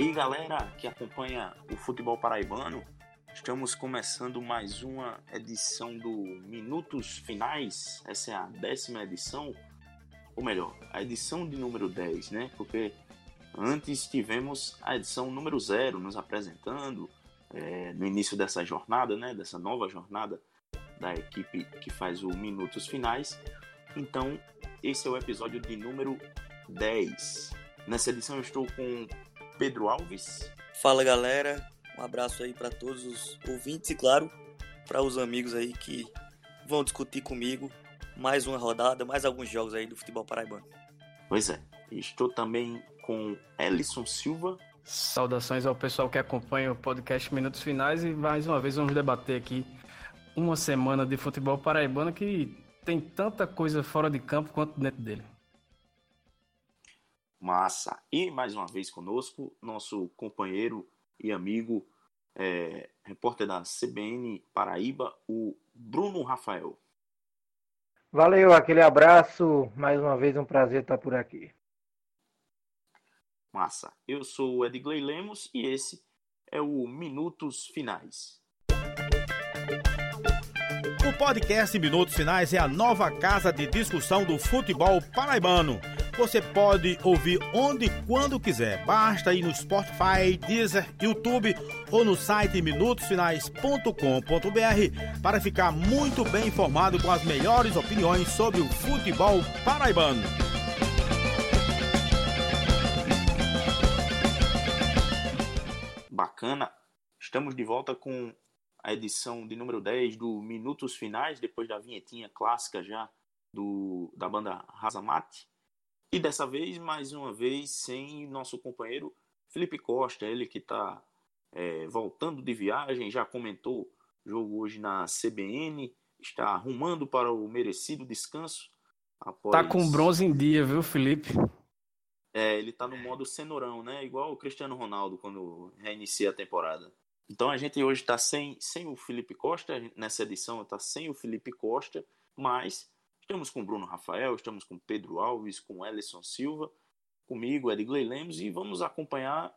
aí, galera que acompanha o futebol paraibano, estamos começando mais uma edição do Minutos Finais. Essa é a décima edição, ou melhor, a edição de número 10, né? Porque antes tivemos a edição número 0 nos apresentando é, no início dessa jornada, né? Dessa nova jornada da equipe que faz o Minutos Finais. Então, esse é o episódio de número 10. Nessa edição eu estou com Pedro Alves. Fala galera, um abraço aí para todos os ouvintes e claro, para os amigos aí que vão discutir comigo mais uma rodada, mais alguns jogos aí do futebol paraibano. Pois é, estou também com Ellison Silva. Saudações ao pessoal que acompanha o podcast Minutos Finais e mais uma vez vamos debater aqui uma semana de futebol paraibano que tem tanta coisa fora de campo quanto dentro dele. Massa! E mais uma vez conosco, nosso companheiro e amigo, é, repórter da CBN Paraíba, o Bruno Rafael. Valeu, aquele abraço. Mais uma vez um prazer estar por aqui. Massa! Eu sou o Edgley Lemos e esse é o Minutos Finais. O podcast Minutos Finais é a nova casa de discussão do futebol paraibano. Você pode ouvir onde e quando quiser. Basta ir no Spotify, Deezer, YouTube ou no site minutosfinais.com.br para ficar muito bem informado com as melhores opiniões sobre o futebol paraibano. Bacana. Estamos de volta com a edição de número 10 do Minutos Finais, depois da vinhetinha clássica já do, da banda Razamate. E dessa vez, mais uma vez, sem nosso companheiro Felipe Costa, ele que está é, voltando de viagem, já comentou jogo hoje na CBN, está arrumando para o merecido descanso. Após... Tá com bronze em dia, viu, Felipe? É, ele tá no modo cenourão, né? Igual o Cristiano Ronaldo quando reinicia a temporada. Então a gente hoje está sem, sem o Felipe Costa, nessa edição está sem o Felipe Costa, mas estamos com Bruno Rafael, estamos com Pedro Alves, com Ellison Silva, comigo, Edgley Lemos, e vamos acompanhar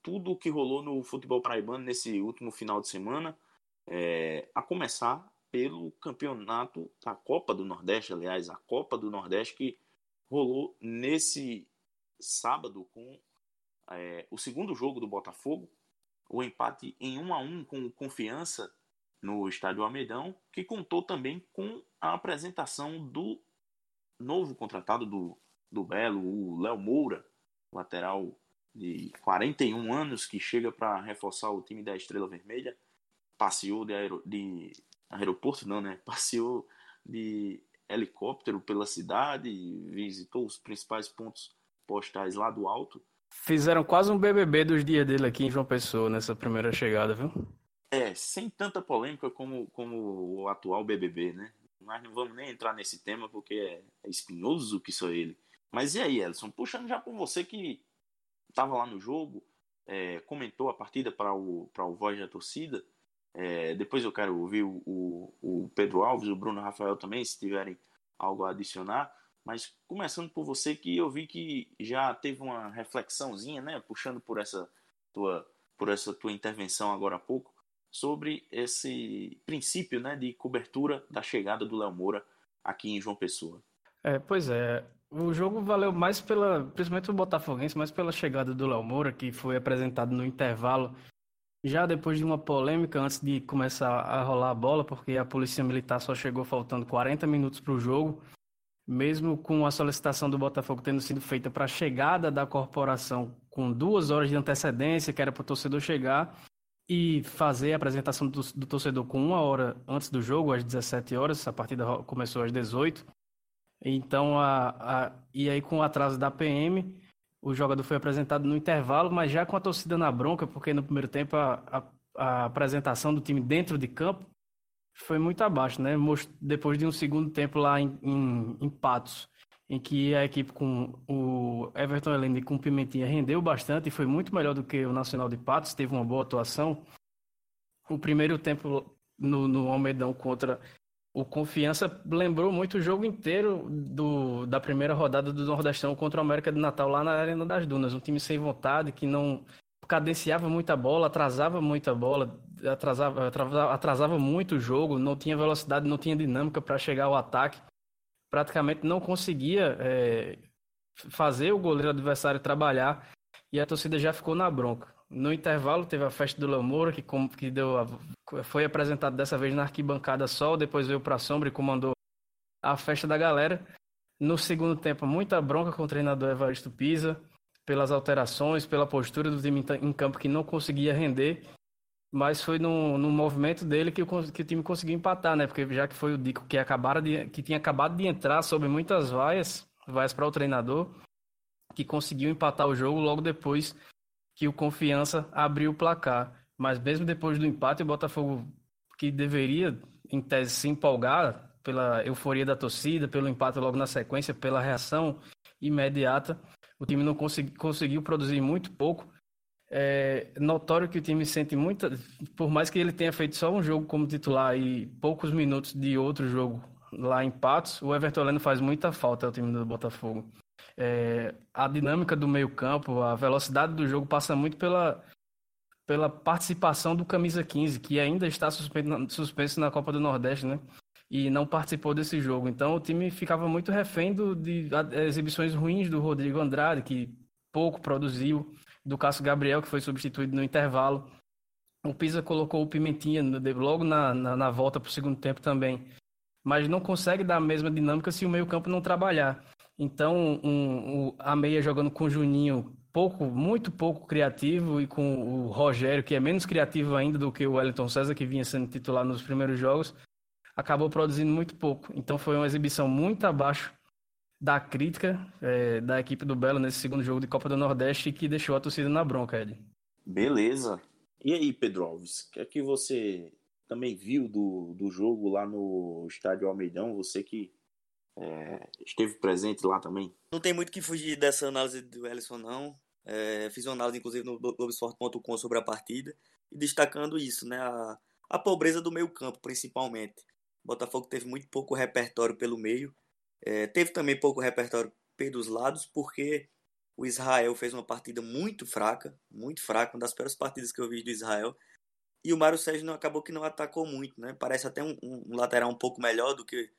tudo o que rolou no futebol paraibano nesse último final de semana, é, a começar pelo campeonato da Copa do Nordeste, aliás, a Copa do Nordeste que rolou nesse sábado com é, o segundo jogo do Botafogo, o empate em 1 a 1 com confiança no estádio Almeidão, que contou também com a apresentação do novo contratado do, do Belo, o Léo Moura, lateral de 41 anos, que chega para reforçar o time da Estrela Vermelha. Passeou de, aer... de aeroporto, não, né? Passeou de helicóptero pela cidade, visitou os principais pontos postais lá do alto Fizeram quase um BBB dos dias dele aqui em João Pessoa nessa primeira chegada, viu? É, sem tanta polêmica como, como o atual BBB, né? Nós não vamos nem entrar nesse tema porque é, é espinhoso que sou ele. Mas e aí, Elson? Puxando já com você que estava lá no jogo, é, comentou a partida para o, o Voz da Torcida. É, depois eu quero ouvir o, o, o Pedro Alves, o Bruno Rafael também, se tiverem algo a adicionar. Mas começando por você, que eu vi que já teve uma reflexãozinha, né, puxando por essa tua, por essa tua intervenção agora há pouco, sobre esse princípio, né, de cobertura da chegada do Léo Moura aqui em João Pessoa. É, pois é, o jogo valeu mais pela, principalmente o Botafoguense, mais pela chegada do Léo Moura, que foi apresentado no intervalo, já depois de uma polêmica antes de começar a rolar a bola, porque a polícia militar só chegou faltando 40 minutos para o jogo mesmo com a solicitação do Botafogo tendo sido feita para a chegada da corporação com duas horas de antecedência, que era para o torcedor chegar e fazer a apresentação do, do, torcedor com uma hora antes do jogo, às 17 horas, a partida começou às 18. Então, a, a, e aí com o atraso da PM, o jogador foi apresentado no intervalo, mas já com a torcida na bronca, porque no primeiro tempo a, a, apresentação do time dentro de campo foi muito abaixo, né? Depois de um segundo tempo lá em, em, em Patos, em que a equipe com o Everton Helene com o Pimentinha rendeu bastante e foi muito melhor do que o Nacional de Patos, teve uma boa atuação. O primeiro tempo no, no Almedão contra o Confiança lembrou muito o jogo inteiro do, da primeira rodada do Nordestão contra o América de Natal lá na Arena das Dunas. Um time sem vontade, que não cadenciava muita bola, atrasava muita bola, atrasava, atrasava muito o jogo, não tinha velocidade, não tinha dinâmica para chegar ao ataque. Praticamente não conseguia é, fazer o goleiro adversário trabalhar e a torcida já ficou na bronca. No intervalo teve a festa do Léo Moura, que, que deu a, foi apresentado dessa vez na arquibancada sol, depois veio para a sombra e comandou a festa da galera. No segundo tempo, muita bronca com o treinador Evaristo Pisa, pelas alterações, pela postura do time em campo que não conseguia render, mas foi no, no movimento dele que o, que o time conseguiu empatar, né? Porque já que foi o Dico que, acabaram de, que tinha acabado de entrar sobre muitas vaias, vaias para o treinador, que conseguiu empatar o jogo logo depois que o Confiança abriu o placar. Mas mesmo depois do empate, o Botafogo, que deveria, em tese, se empolgar pela euforia da torcida, pelo empate logo na sequência, pela reação imediata, o time não consegui, conseguiu produzir muito pouco. É notório que o time sente muita. Por mais que ele tenha feito só um jogo como titular e poucos minutos de outro jogo lá em Patos, o Everton Leno faz muita falta ao time do Botafogo. É, a dinâmica do meio-campo, a velocidade do jogo passa muito pela, pela participação do camisa 15, que ainda está suspenso na Copa do Nordeste, né? E não participou desse jogo. Então o time ficava muito refém do, de exibições ruins do Rodrigo Andrade, que pouco produziu, do Cássio Gabriel, que foi substituído no intervalo. O Pisa colocou o Pimentinha logo na, na, na volta para o segundo tempo também. Mas não consegue dar a mesma dinâmica se o meio-campo não trabalhar. Então, um, um, a meia jogando com o Juninho pouco, muito pouco criativo e com o Rogério, que é menos criativo ainda do que o Wellington César, que vinha sendo titular nos primeiros jogos, acabou produzindo muito pouco. Então foi uma exibição muito abaixo da crítica é, da equipe do Belo nesse segundo jogo de Copa do Nordeste que deixou a torcida na bronca, Ed. Beleza. E aí, Pedro Alves, o que é que você também viu do, do jogo lá no estádio Almeidão? Você que é, esteve presente lá também. Não tem muito que fugir dessa análise do Ellison, não. É, fiz uma análise, inclusive, no Globoesporte.com sobre a partida, e destacando isso, né? A, a pobreza do meio campo, principalmente. O Botafogo teve muito pouco repertório pelo meio. É, teve também pouco repertório pelos lados, porque o Israel fez uma partida muito fraca, muito fraca, uma das piores partidas que eu vi do Israel. E o Mário Sérgio não, acabou que não atacou muito, né? Parece até um, um lateral um pouco melhor do que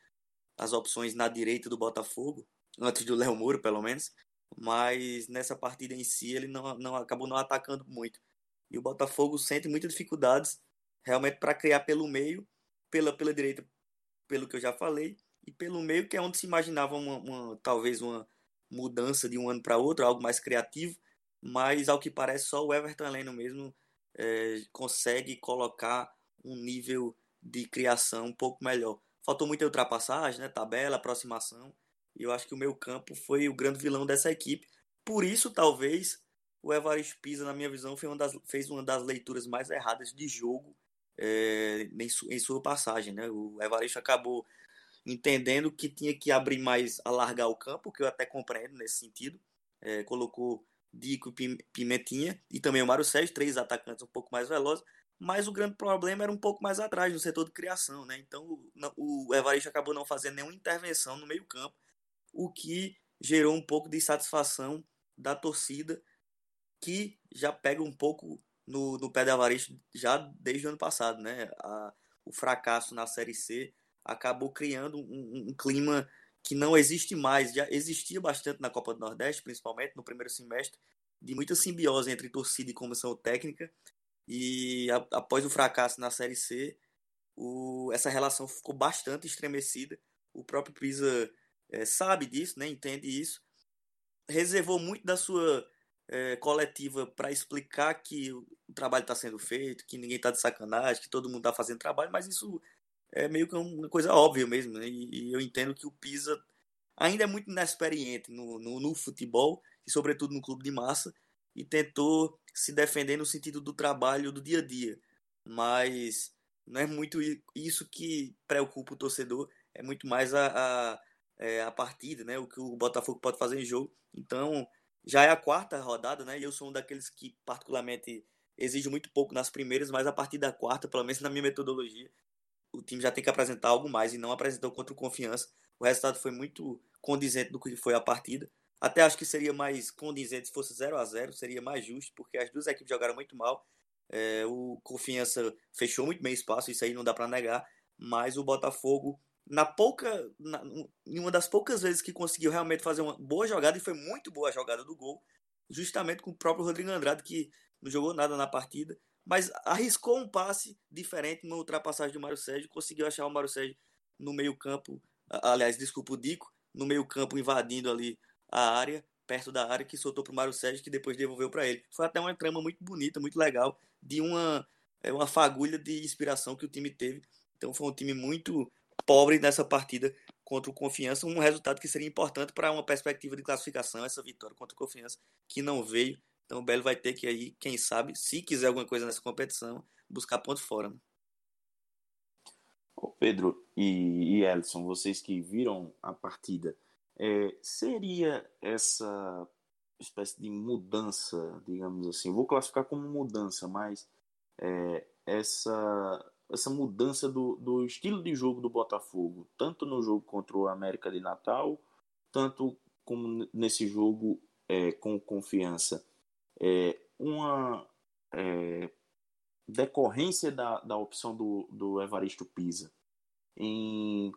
as opções na direita do Botafogo, antes do Léo Moura, pelo menos. Mas nessa partida em si, ele não, não acabou não atacando muito. E o Botafogo sente muitas dificuldades realmente para criar pelo meio, pela, pela direita, pelo que eu já falei, e pelo meio, que é onde se imaginava uma, uma talvez uma mudança de um ano para outro, algo mais criativo, mas ao que parece só o Everton Leno mesmo é, consegue colocar um nível de criação um pouco melhor. Faltou muita ultrapassagem, né? tabela, aproximação. E eu acho que o meu campo foi o grande vilão dessa equipe. Por isso, talvez, o Evaristo Pisa, na minha visão, uma das, fez uma das leituras mais erradas de jogo é, em, su, em, sua passagem. Né? O Evaristo acabou entendendo que tinha que abrir mais, alargar o campo, que eu até compreendo nesse sentido. É, colocou Dico e Pimentinha e também o Mário Sérgio, três atacantes um pouco mais velozes, mas o grande problema era um pouco mais atrás, no setor de criação, né? Então o Evaristo acabou não fazendo nenhuma intervenção no meio-campo, o que gerou um pouco de satisfação da torcida, que já pega um pouco no, no pé do Evaristo já desde o ano passado, né? A, o fracasso na Série C acabou criando um, um, clima que não existe mais, já existia bastante na Copa do Nordeste, principalmente no primeiro semestre, de muita simbiose entre torcida e comissão técnica, e a, após o fracasso na Série C, o, essa relação ficou bastante estremecida. O próprio Pisa é, sabe disso, né, entende isso. Reservou muito da sua é, coletiva para explicar que o trabalho está sendo feito, que ninguém está de sacanagem, que todo mundo está fazendo trabalho, mas isso é meio que uma coisa óbvia mesmo. Né? E, eu entendo que o Pisa ainda é muito inexperiente no, no, no futebol e, sobretudo, no clube de massa e tentou se defender no sentido do trabalho do dia a dia. Mas não é muito isso que preocupa o torcedor, é muito mais a, a, é, a partida, né? o que o Botafogo pode fazer em jogo. Então, já é a quarta rodada, né? E eu sou um daqueles que, particularmente, exige muito pouco nas primeiras, mas a partir da quarta, pelo menos na minha metodologia, o time já tem que apresentar algo mais e não apresentou contra o Confiança. O resultado foi muito condizente do que foi a partida. Até acho que seria mais condizente se fosse 0 a 0 seria mais justo, porque as duas equipes jogaram muito mal. É, o Confiança fechou muito bem espaço, isso aí não dá para negar, mas o Botafogo, na pouca, na, em uma das poucas vezes que conseguiu realmente fazer uma boa jogada, e foi muito boa a jogada do gol, justamente com o próprio Rodrigo Andrade, que não jogou nada na partida, mas arriscou um passe diferente na ultrapassagem do Mário Sérgio, conseguiu achar o Mário Sérgio no meio-campo, aliás, desculpa o Dico, no meio-campo invadindo ali a área, perto da área, que soltou para o Mário Sérgio, que depois devolveu para ele. Foi até uma trama muito bonita, muito legal, de uma, é, uma fagulha de inspiração que o time teve. Então foi um time muito pobre nessa partida contra o Confiança, um resultado que seria importante para uma perspectiva de classificação, essa vitória contra o Confiança, que não veio. Então o Belo vai ter que aí, quem sabe, se quiser alguma coisa nessa competição, buscar ponto fora. Né? Pedro e, e vocês que viram a partida, é, seria essa espécie de mudança, digamos assim, vou classificar como mudança, mas é, essa, essa mudança do, do estilo de jogo do Botafogo, tanto no jogo contra o América de Natal, tanto como nesse jogo é, com confiança, é, uma é, decorrência da, da opção do, do Evaristo Pisa em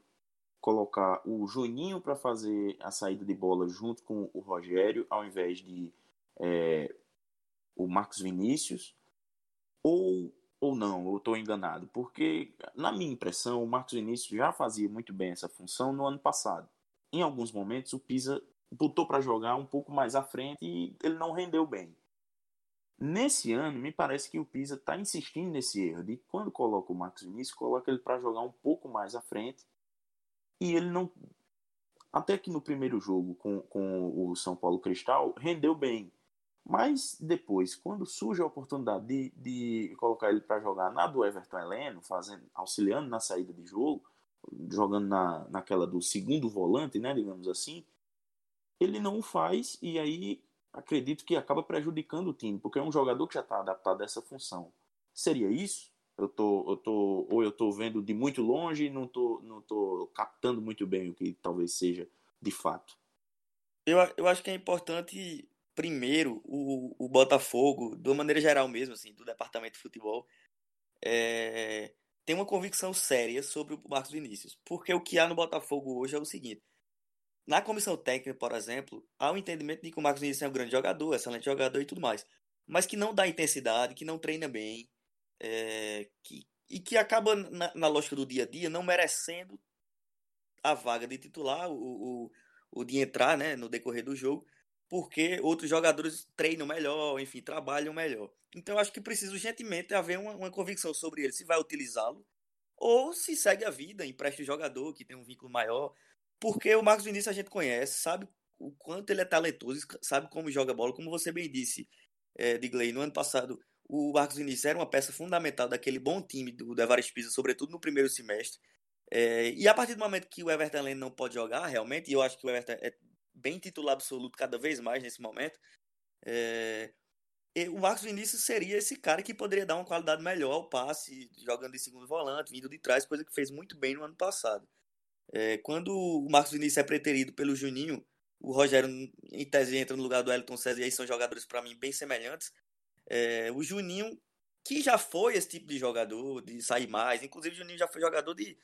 colocar o Juninho para fazer a saída de bola junto com o Rogério, ao invés de é, o Marcos Vinícius, ou, ou não, eu estou enganado, porque na minha impressão o Marcos Vinícius já fazia muito bem essa função no ano passado. Em alguns momentos o Pisa botou para jogar um pouco mais à frente e ele não rendeu bem. Nesse ano, me parece que o Pisa está insistindo nesse erro de quando coloca o Marcos Vinícius, coloca ele para jogar um pouco mais à frente e ele não. Até que no primeiro jogo com, com o São Paulo Cristal, rendeu bem. Mas depois, quando surge a oportunidade de, de colocar ele para jogar na do Everton Heleno, fazendo, auxiliando na saída de jogo, jogando na, naquela do segundo volante, né, digamos assim, ele não o faz e aí acredito que acaba prejudicando o time, porque é um jogador que já está adaptado a essa função. Seria isso? eu tô, eu tô, ou eu estou vendo de muito longe e não tô, não tô captando muito bem o que talvez seja de fato. Eu, eu acho que é importante, primeiro, o, o Botafogo, de uma maneira geral mesmo, assim, do departamento de futebol, é, tem uma convicção séria sobre o Marcos Vinícius. Porque o que há no Botafogo hoje é o seguinte: na comissão técnica, por exemplo, há o entendimento de que o Marcos Vinícius é um grande jogador, excelente jogador e tudo mais, mas que não dá intensidade, que não treina bem, é, que, e que acaba, na, na, lógica do dia a dia, não merecendo a vaga de titular, o, o, o de entrar né, no decorrer do jogo, porque outros jogadores treinam melhor, enfim, trabalham melhor. Então, acho que precisa urgentemente haver uma, uma convicção sobre ele, se vai utilizá-lo, ou se segue a vida, empresta o jogador que tem um vínculo maior, porque o Marcos Vinícius a gente conhece, sabe o quanto ele é talentoso, sabe como joga bola, como você bem disse, é, Digley, no ano passado o Marcos Vinícius era uma peça fundamental daquele bom time do, do Pisa, sobretudo no primeiro semestre. É, e a partir do momento que o Everton Lane não pode jogar, realmente, e eu acho que o Everton é bem titular absoluto cada vez mais nesse momento, é, o Marcos Vinícius seria esse cara que poderia dar uma qualidade melhor ao passe, jogando de segundo volante, vindo de trás, coisa que fez muito bem no ano passado. É, quando o Marcos Vinícius é preterido pelo Juninho, o Rogério, em tese, entra no lugar do Elton César, e aí são jogadores, para mim, bem semelhantes. É, o Juninho, que já foi esse tipo de jogador, de sair mais, inclusive o Juninho já foi jogador de.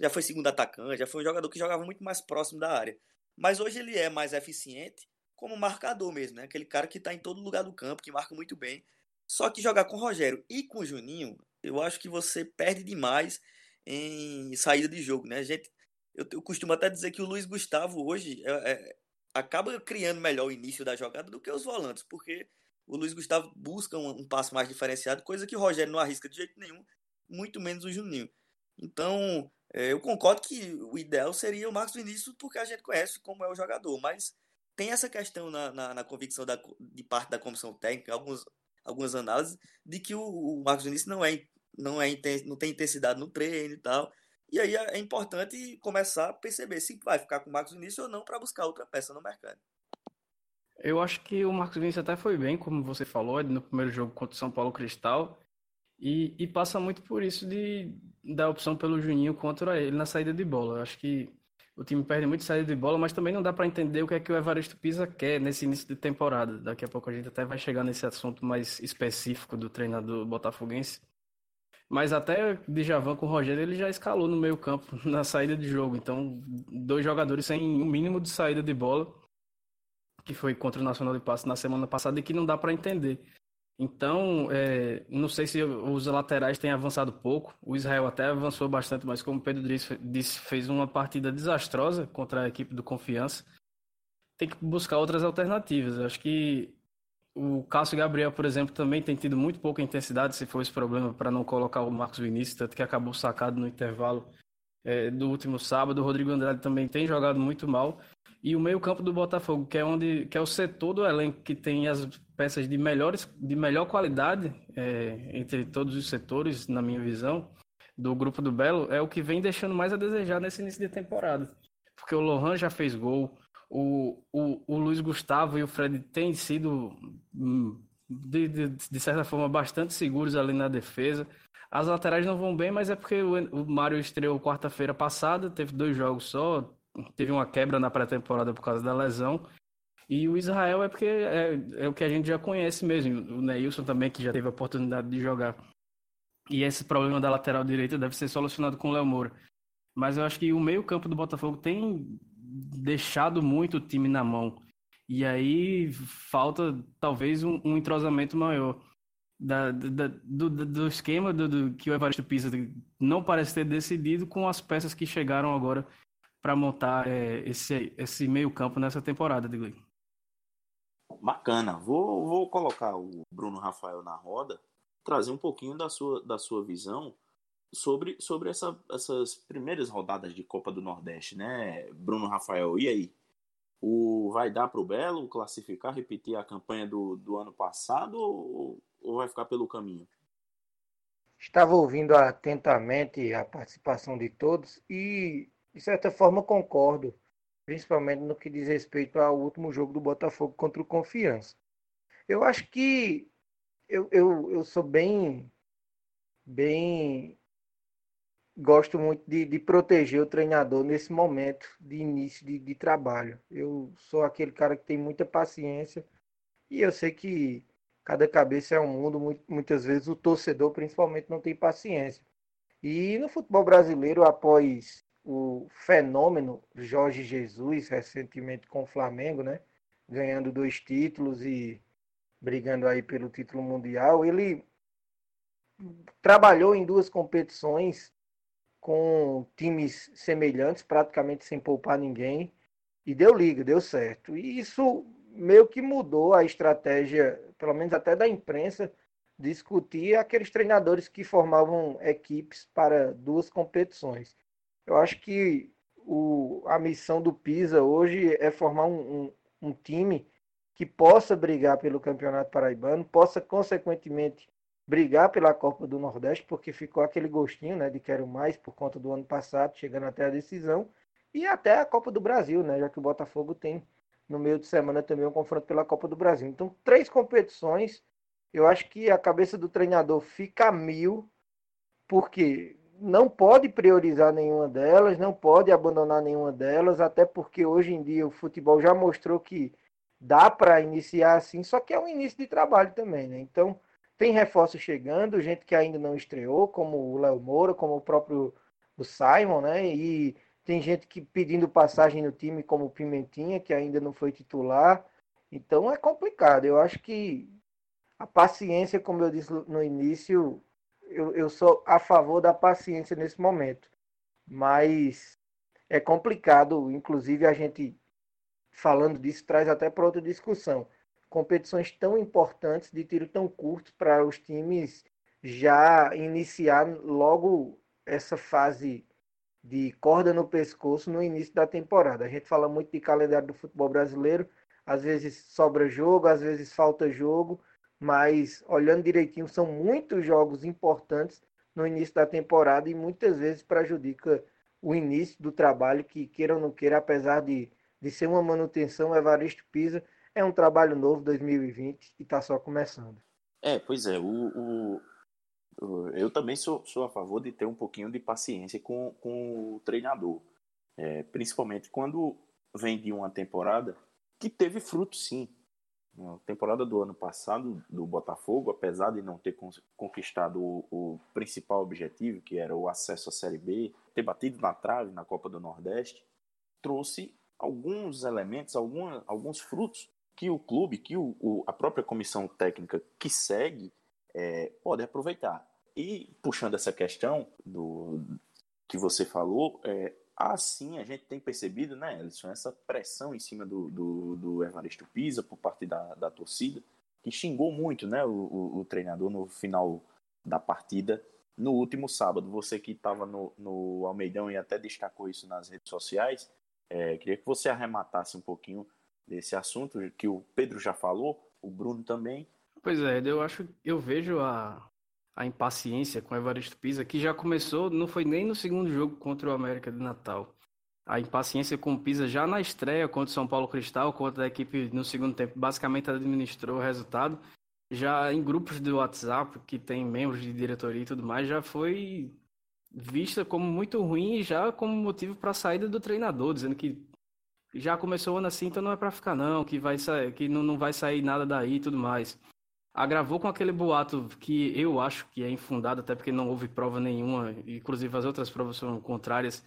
Já foi segundo atacante, já foi um jogador que jogava muito mais próximo da área. Mas hoje ele é mais eficiente como marcador mesmo, né? Aquele cara que está em todo lugar do campo, que marca muito bem. Só que jogar com o Rogério e com o Juninho, eu acho que você perde demais em saída de jogo, né? A gente, eu, eu costumo até dizer que o Luiz Gustavo hoje é, é, acaba criando melhor o início da jogada do que os volantes, porque o Luiz Gustavo busca um, um passo mais diferenciado, coisa que o Rogério não arrisca de jeito nenhum, muito menos o Juninho. Então, é, eu concordo que o ideal seria o Marcos Vinícius, porque a gente conhece como é o jogador, mas tem essa questão na, na, na convicção da, de parte da comissão técnica, alguns, algumas análises, de que o, o Marcos Vinícius não, é, não, é, não tem intensidade no treino e tal. E aí é, importante começar a perceber se vai ficar com o Marcos Vinícius ou não para buscar outra peça no mercado. Eu acho que o Marcos Vinícius até foi bem, como você falou, no primeiro jogo contra o São Paulo Cristal. E, e, passa muito por isso de dar opção pelo Juninho contra ele na saída de bola. Eu acho que o time perde muito saída de bola, mas também não dá para entender o que é que o Evaristo Pisa quer nesse início de temporada. Daqui a pouco a gente até vai chegar nesse assunto mais específico do treinador botafoguense. Mas até Djavan com o Rogério ele já escalou no meio campo na saída de jogo. Então, dois jogadores sem o um mínimo de saída de bola, que foi contra o Nacional de Passo na semana passada e que não dá para entender. Então, é, não sei se os laterais têm avançado pouco. O Israel até avançou bastante, mas como o Pedro disse, fez uma partida desastrosa contra a equipe do Confiança. Tem que buscar outras alternativas. acho que o Cássio Gabriel, por exemplo, também tem tido muito pouca intensidade, se for esse problema, para não colocar o Marcos Vinícius, tanto que acabou sacado no intervalo é, do último sábado. O Rodrigo Andrade também tem jogado muito mal. E o meio-campo do Botafogo, que é onde que é o setor do elenco que tem as peças de melhores de melhor qualidade é, entre todos os setores, na minha visão, do grupo do Belo, é o que vem deixando mais a desejar nesse início de temporada. Porque o Lohan já fez gol, o, o, o Luiz Gustavo e o Fred têm sido, hum, de, de, de certa forma, bastante seguros ali na defesa. As laterais não vão bem, mas é porque o, o Mário estreou quarta-feira passada, teve dois jogos só, teve uma quebra na pré-temporada por causa da lesão. E o Israel é porque é, é, o que a gente já conhece mesmo. O Neilson também, que já teve a oportunidade de jogar. E esse problema da lateral direita deve ser solucionado com o Léo Moura. Mas eu acho que o meio-campo do Botafogo tem deixado muito o time na mão. E aí falta talvez um, um entrosamento maior. Da, da, do, do, esquema do, do, que o Evaristo Pisa não parece ter decidido com as peças que chegaram agora para montar é, esse, esse meio-campo nessa temporada, Digli. Bacana. Vou, vou colocar o Bruno Rafael na roda, trazer um pouquinho da sua, da sua visão sobre, sobre essa, essas primeiras rodadas de Copa do Nordeste, né, Bruno Rafael? E aí? O, vai dar para o Belo classificar, repetir a campanha do, do ano passado ou, ou vai ficar pelo caminho? Estava ouvindo atentamente a participação de todos e de certa forma, concordo, principalmente no que diz respeito ao último jogo do Botafogo contra o Confiança. Eu acho que eu, eu, eu sou bem, bem gosto muito de, de, proteger o treinador nesse momento de início de, de, trabalho. Eu sou aquele cara que tem muita paciência e eu sei que cada cabeça é um mundo. Muitas vezes o torcedor, principalmente, não tem paciência. E no futebol brasileiro, após o fenômeno Jorge Jesus, recentemente com o Flamengo, né? Ganhando dois títulos e brigando aí pelo título mundial. Ele trabalhou em duas competições com times semelhantes, praticamente sem poupar ninguém, e deu liga, deu certo. E isso meio que mudou a estratégia, pelo menos até da imprensa, discutir aqueles treinadores que formavam equipes para duas competições. Eu acho que o, a missão do Pisa hoje é formar um, um, um time que possa brigar pelo Campeonato Paraibano, possa, consequentemente, brigar pela Copa do Nordeste, porque ficou aquele gostinho né, de quero mais por conta do ano passado, chegando até a decisão, e até a Copa do Brasil, né, já que o Botafogo tem no meio de semana também um confronto pela Copa do Brasil. Então, três competições, eu acho que a cabeça do treinador fica mil, porque não pode priorizar nenhuma delas, não pode abandonar nenhuma delas, até porque hoje em dia o futebol já mostrou que dá para iniciar assim, só que é um início de trabalho também, né? Então, tem reforços chegando, gente que ainda não estreou, como o Léo Moura, como o próprio o Simon, né? E tem gente que pedindo passagem no time, como o Pimentinha, que ainda não foi titular. Então é complicado. Eu acho que a paciência, como eu disse no início, eu, eu sou a favor da paciência nesse momento. Mas é complicado, inclusive a gente falando disso traz até para outra discussão. Competições tão importantes de tiro tão curto para os times já iniciar logo essa fase de corda no pescoço no início da temporada. A gente fala muito de calendário do futebol brasileiro, às vezes sobra jogo, às vezes falta jogo, mas olhando direitinho, são muitos jogos importantes no início da temporada e muitas vezes prejudica o início do trabalho, que queira ou não queira, apesar de, de ser uma manutenção, Evaristo Pisa é um trabalho novo 2020 e está só começando. É, pois é, o, o, eu também sou, sou a favor de ter um pouquinho de paciência com, com o treinador. É, principalmente quando vem de uma temporada que teve fruto, sim. A temporada do ano passado do Botafogo, apesar de não ter conquistado o, o, principal objetivo, que era o acesso à Série B, ter batido na trave na Copa do Nordeste, trouxe alguns elementos, alguma, alguns frutos que o clube, que o, o, a própria comissão técnica que segue é, pode aproveitar. E puxando essa questão do que você falou, é, assim a gente tem percebido, né, Ellison, essa pressão em cima do, do, do Evaristo Pisa por parte da, da torcida, que xingou muito né, o, o, o treinador no final da partida no último sábado. Você que estava no, no Almeidão e até destacou isso nas redes sociais, é, queria que você arrematasse um pouquinho desse assunto que o Pedro já falou, o Bruno também. Pois é, eu acho, eu vejo a, a impaciência com o Evaristo Pisa, que já começou, não foi nem no segundo jogo contra o América de Natal. A impaciência com o Pisa já na estreia contra o São Paulo Cristal, contra a equipe no segundo tempo, basicamente administrou o resultado. Já em grupos do WhatsApp, que tem membros de diretoria e tudo mais, já foi vista como muito ruim e já como motivo para a saída do treinador, dizendo que já começou o ano assim, então não é para ficar não, que vai sair, que não, não vai sair nada daí e tudo mais. Agravou com aquele boato que eu acho que é infundado, até porque não houve prova nenhuma, inclusive as outras provas foram contrárias,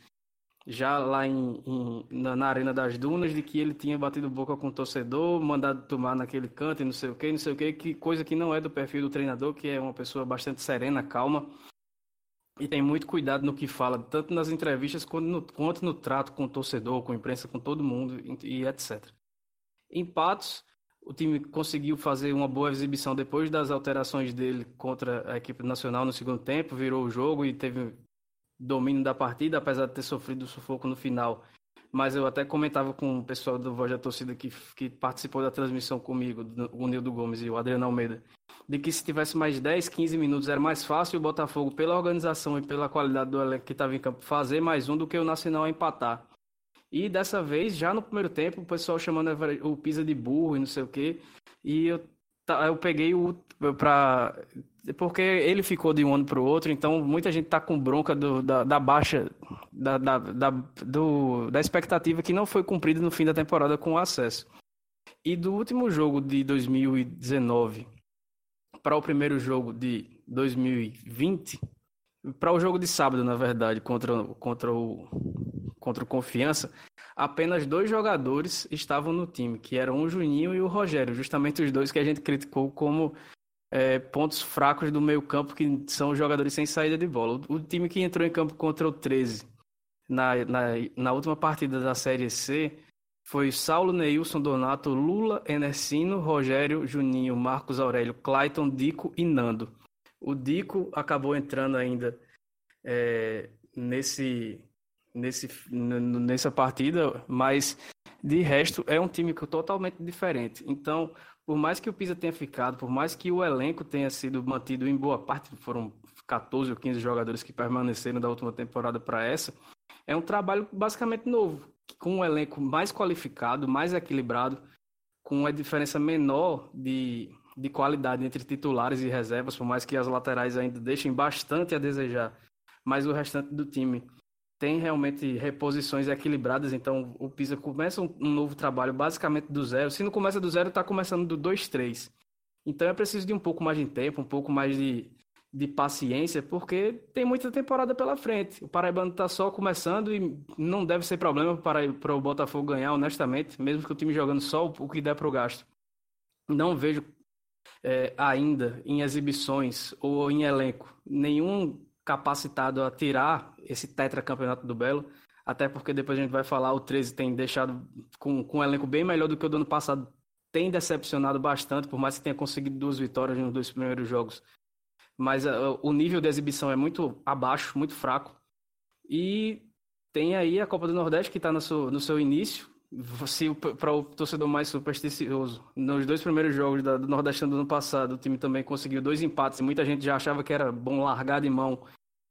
já lá em, em na, na, Arena das Dunas, de que ele tinha batido boca com o torcedor, mandado tomar naquele canto e não sei o que, não sei o que, que coisa que não é do perfil do treinador, que é uma pessoa bastante serena, calma, e tem muito cuidado no que fala, tanto nas entrevistas quanto no, quanto no trato com o torcedor, com a imprensa, com todo mundo e, etc. Em Patos, o time conseguiu fazer uma boa exibição depois das alterações dele contra a equipe nacional no segundo tempo, virou o jogo e teve domínio da partida, apesar de ter sofrido sufoco no final. Mas eu até comentava com o pessoal do Voz da Torcida que, que participou da transmissão comigo, o Nildo Gomes e o Adriano Almeida, de que se tivesse mais 10, 15 minutos era mais fácil o Botafogo, pela organização e pela qualidade do elenco que estava em campo, fazer mais um do que o Nacional empatar. E dessa vez, já no primeiro tempo, o pessoal chamando o Pisa de burro e não sei o quê. E eu, eu peguei o. Pra, porque ele ficou de um ano para o outro, então muita gente tá com bronca do, da, da, baixa, da, da, da, do, da expectativa que não foi cumprida no fim da temporada com o acesso. E do último jogo de 2019 para o primeiro jogo de 2020, para o jogo de sábado, na verdade, contra, contra o contra o Confiança, apenas dois jogadores estavam no time, que eram o Juninho e o Rogério, justamente os dois que a gente criticou como é, pontos fracos do meio campo, que são jogadores sem saída de bola. O, o time que entrou em campo contra o 13 na, na, na última partida da Série C foi Saulo Neilson Donato, Lula, Enercino, Rogério, Juninho, Marcos Aurélio, Clayton, Dico e Nando. O Dico acabou entrando ainda é, nesse nesse, nessa partida, mas de resto é um time totalmente diferente. Então, por mais que o Pisa tenha ficado, por mais que o elenco tenha sido mantido em boa parte, foram 14 ou 15 jogadores que permaneceram da última temporada para essa, é um trabalho basicamente novo, com um elenco mais qualificado, mais equilibrado, com uma diferença menor de, de qualidade entre titulares e reservas, por mais que as laterais ainda deixem bastante a desejar, mas o restante do time tem realmente reposições equilibradas, então o Pisa começa um, um, novo trabalho basicamente do zero. Se não começa do zero, está começando do 2-3. Então é preciso de um pouco mais de tempo, um pouco mais de, de paciência, porque tem muita temporada pela frente. O Paraibano está só começando e não deve ser problema para, para o Botafogo ganhar, honestamente, mesmo que o time jogando só o que der para o gasto. Não vejo é, ainda em exibições ou em elenco nenhum capacitado a tirar esse tetracampeonato do Belo, até porque depois a gente vai falar, o 13 tem deixado com, com um elenco bem melhor do que o do ano passado, tem decepcionado bastante, por mais que tenha conseguido duas vitórias nos dois primeiros jogos. Mas uh, o nível de exibição é muito abaixo, muito fraco. E tem aí a Copa do Nordeste que está no no seu início, para o torcedor mais supersticioso, nos dois primeiros jogos da, do Nordeste do ano passado, o time também conseguiu dois empates e muita gente já achava que era bom largar de mão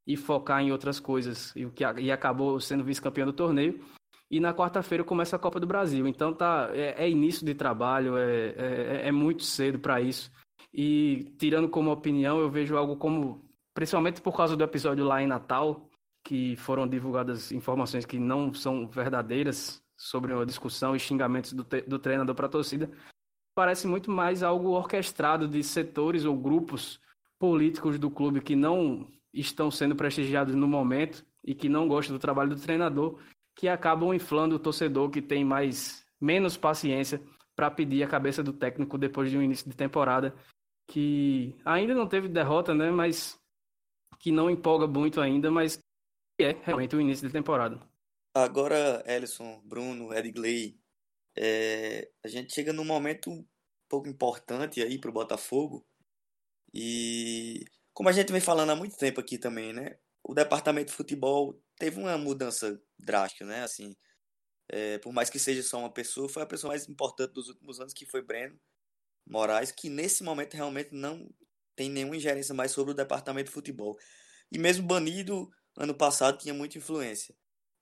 e focar em outras coisas, e, que, e acabou sendo vice-campeão do torneio. E na quarta-feira começa a Copa do Brasil. Então tá, é, é início de trabalho, é, é, é muito cedo para isso. E tirando como opinião, eu vejo algo como, principalmente por causa do episódio lá em Natal, que foram divulgadas informações que não são verdadeiras sobre uma discussão e xingamentos do, do treinador para a torcida, parece muito mais algo orquestrado de setores ou grupos políticos do clube que não estão sendo prestigiados no momento e que não gostam do trabalho do treinador, que acabam inflando o torcedor que tem mais menos paciência para pedir a cabeça do técnico depois de um início de temporada que ainda não teve derrota, né, mas que não empolga muito ainda, mas é realmente o início de temporada. Agora, Ellison, Bruno, Edgley, é, a gente chega num momento um pouco importante aí para o Botafogo e como a gente vem falando há muito tempo aqui também, né? O departamento de futebol teve uma mudança drástica, né? Assim, é, por mais que seja só uma pessoa, foi a pessoa mais importante dos últimos anos, que foi Breno Moraes, que nesse momento realmente não tem nenhuma ingerência mais sobre o departamento de futebol. E mesmo banido, ano passado tinha muita influência.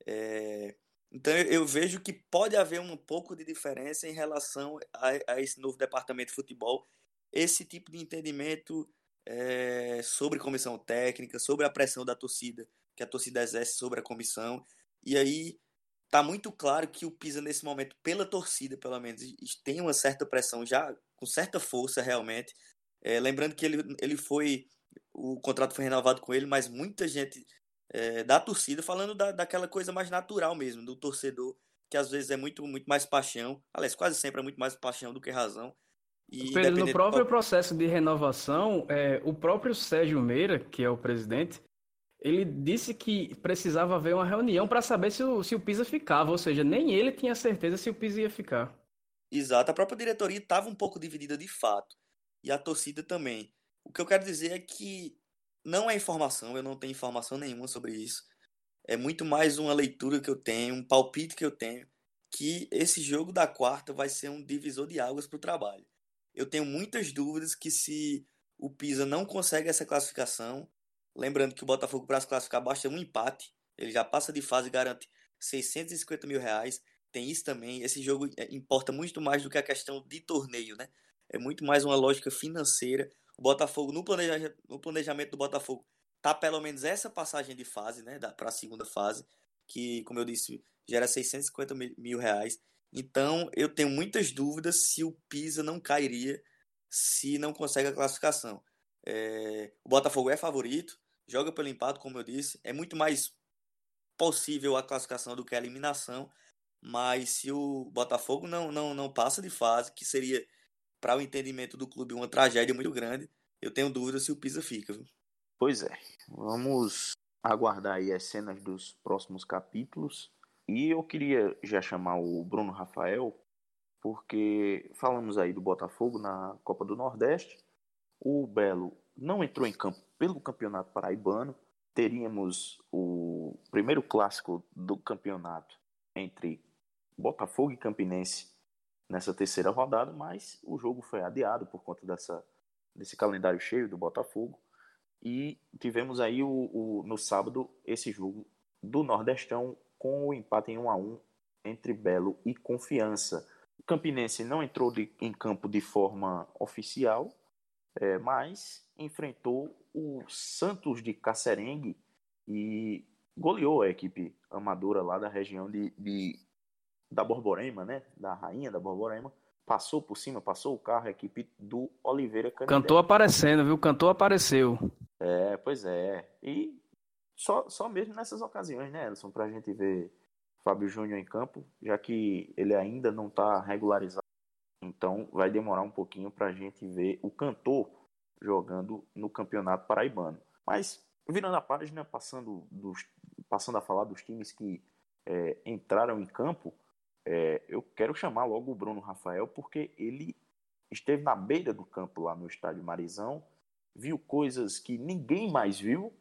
É, então eu vejo que pode haver um pouco de diferença em relação a, a esse novo departamento de futebol, esse tipo de entendimento é, sobre comissão técnica, sobre a pressão da torcida, que a torcida exerce sobre a comissão. E aí tá muito claro que o Pisa, nesse momento, pela torcida, pelo menos, tem uma certa pressão, já com certa força realmente. É, lembrando que ele, ele foi. O contrato foi renovado com ele, mas muita gente é, da torcida falando da, daquela coisa mais natural mesmo, do torcedor, que às vezes é muito, muito mais paixão. Aliás, quase sempre é muito mais paixão do que razão. Pedro, no próprio processo de renovação, é, o próprio Sérgio Meira, que é o presidente, ele disse que precisava haver uma reunião para saber se o, se o Pisa ficava, ou seja, nem ele tinha certeza se o Pisa ia ficar. Exato, a própria diretoria estava um pouco dividida de fato, e a torcida também. O que eu quero dizer é que não é informação, eu não tenho informação nenhuma sobre isso. É muito mais uma leitura que eu tenho, um palpite que eu tenho, que esse jogo da quarta vai ser um divisor de águas para o trabalho eu tenho muitas dúvidas que se o Pisa não consegue essa classificação, lembrando que o Botafogo para se classificar basta um empate, ele já passa de fase e garante 650 mil reais. Tem isso também. Esse jogo é, importa muito mais do que a questão de torneio, né? É muito mais uma lógica financeira. O Botafogo, no planejamento, no planejamento do Botafogo, tá pelo menos essa passagem de fase, né? Para a segunda fase, que, como eu disse, gera 650 mil reais. Então, eu tenho muitas dúvidas se o Pisa não cairia se não consegue a classificação. É, o Botafogo é favorito, joga pelo empate, como eu disse. É muito mais possível a classificação do que a eliminação. Mas se o Botafogo não, não, não passa de fase, que seria, para o entendimento do clube, uma tragédia muito grande, eu tenho dúvida se o Pisa fica. Viu? Pois é. Vamos aguardar aí as cenas dos próximos capítulos. E eu queria já chamar o Bruno Rafael, porque falamos aí do Botafogo na Copa do Nordeste. O Belo não entrou em campo pelo Campeonato Paraibano. Teríamos o primeiro clássico do campeonato entre Botafogo e Campinense nessa terceira rodada, mas o jogo foi adiado por conta dessa, desse calendário cheio do Botafogo. E tivemos aí o, o no sábado esse jogo do Nordestão com o empate em 1 a 1 entre Belo e Confiança. O Campinense não entrou de, em campo de forma oficial, é, mas enfrentou o Santos de Cacerengue e goleou a equipe amadora lá da região de, de da Borborema, né? Da rainha da Borborema. Passou por cima, passou o carro, a equipe do Oliveira Canindé. Cantou aparecendo, viu? Cantou apareceu. É, pois é. E só, só mesmo nessas ocasiões, né, Edson, para a gente ver Fábio Júnior em campo, já que ele ainda não está regularizado. Então vai demorar um pouquinho para a gente ver o cantor jogando no Campeonato Paraibano. Mas virando a página, passando, dos, passando a falar dos times que é, entraram em campo, é, eu quero chamar logo o Bruno Rafael, porque ele esteve na beira do campo lá no estádio Marizão, viu coisas que ninguém mais viu,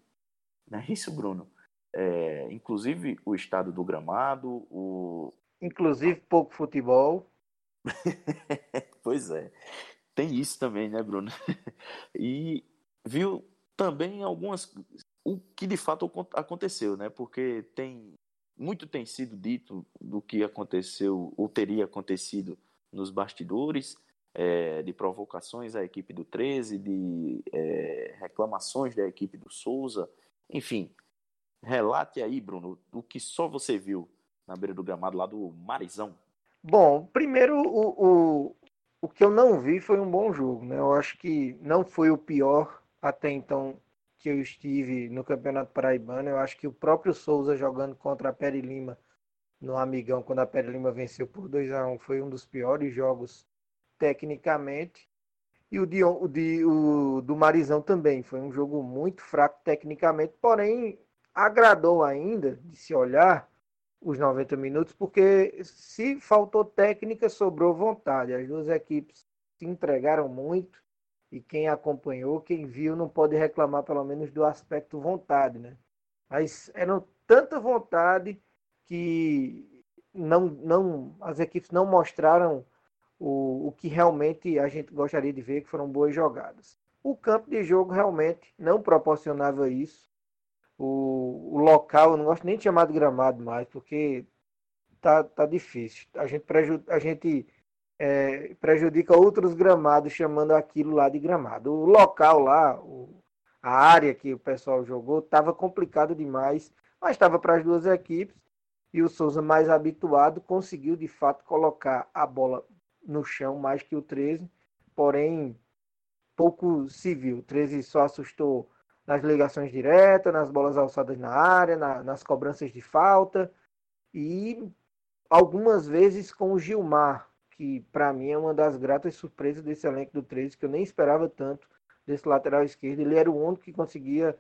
não é isso, Bruno? É, inclusive o estado do gramado, o. Inclusive pouco futebol. pois é. Tem isso também, né, Bruno? e viu também algumas. O que de fato aconteceu, né? Porque tem. Muito tem sido dito do que aconteceu ou teria acontecido nos bastidores, é, de provocações à equipe do 13, de é, reclamações da equipe do Souza, enfim, Relate aí, Bruno, o que só você viu na beira do gramado lá do Marizão. Bom, primeiro o, o, o que eu não vi foi um bom jogo, né? Eu acho que não foi o pior até então que eu estive no Campeonato Paraibano. Eu acho que o próprio Souza jogando contra a Peri Lima no Amigão, quando a Peri Lima venceu por 2 a 1 foi um dos piores jogos tecnicamente. E o, o, de, o do Marizão também foi um jogo muito fraco tecnicamente, porém agradou ainda de se olhar os 90 minutos, porque se faltou técnica, sobrou vontade. As duas equipes se entregaram muito e quem acompanhou, quem viu, não pode reclamar pelo menos do aspecto vontade, né? Mas eram tanta vontade que não, não, as equipes não mostraram o, o que realmente a gente gostaria de ver, que foram boas jogadas. O campo de jogo realmente não proporcionava isso o, o local, eu não gosto nem de chamar de gramado mais, porque tá, tá difícil. A gente, preju, a gente é, prejudica outros gramados chamando aquilo lá de gramado. O local lá, o, a área que o pessoal jogou, estava complicado demais, mas estava para as duas equipes. E o Souza, mais habituado, conseguiu de fato colocar a bola no chão mais que o 13, porém pouco civil. O 13 só assustou nas ligações diretas, nas bolas alçadas na área, na, nas cobranças de falta e algumas vezes com o Gilmar, que para mim é uma das gratas surpresas desse elenco do 13, que eu nem esperava tanto desse lateral esquerdo. Ele era o único que conseguia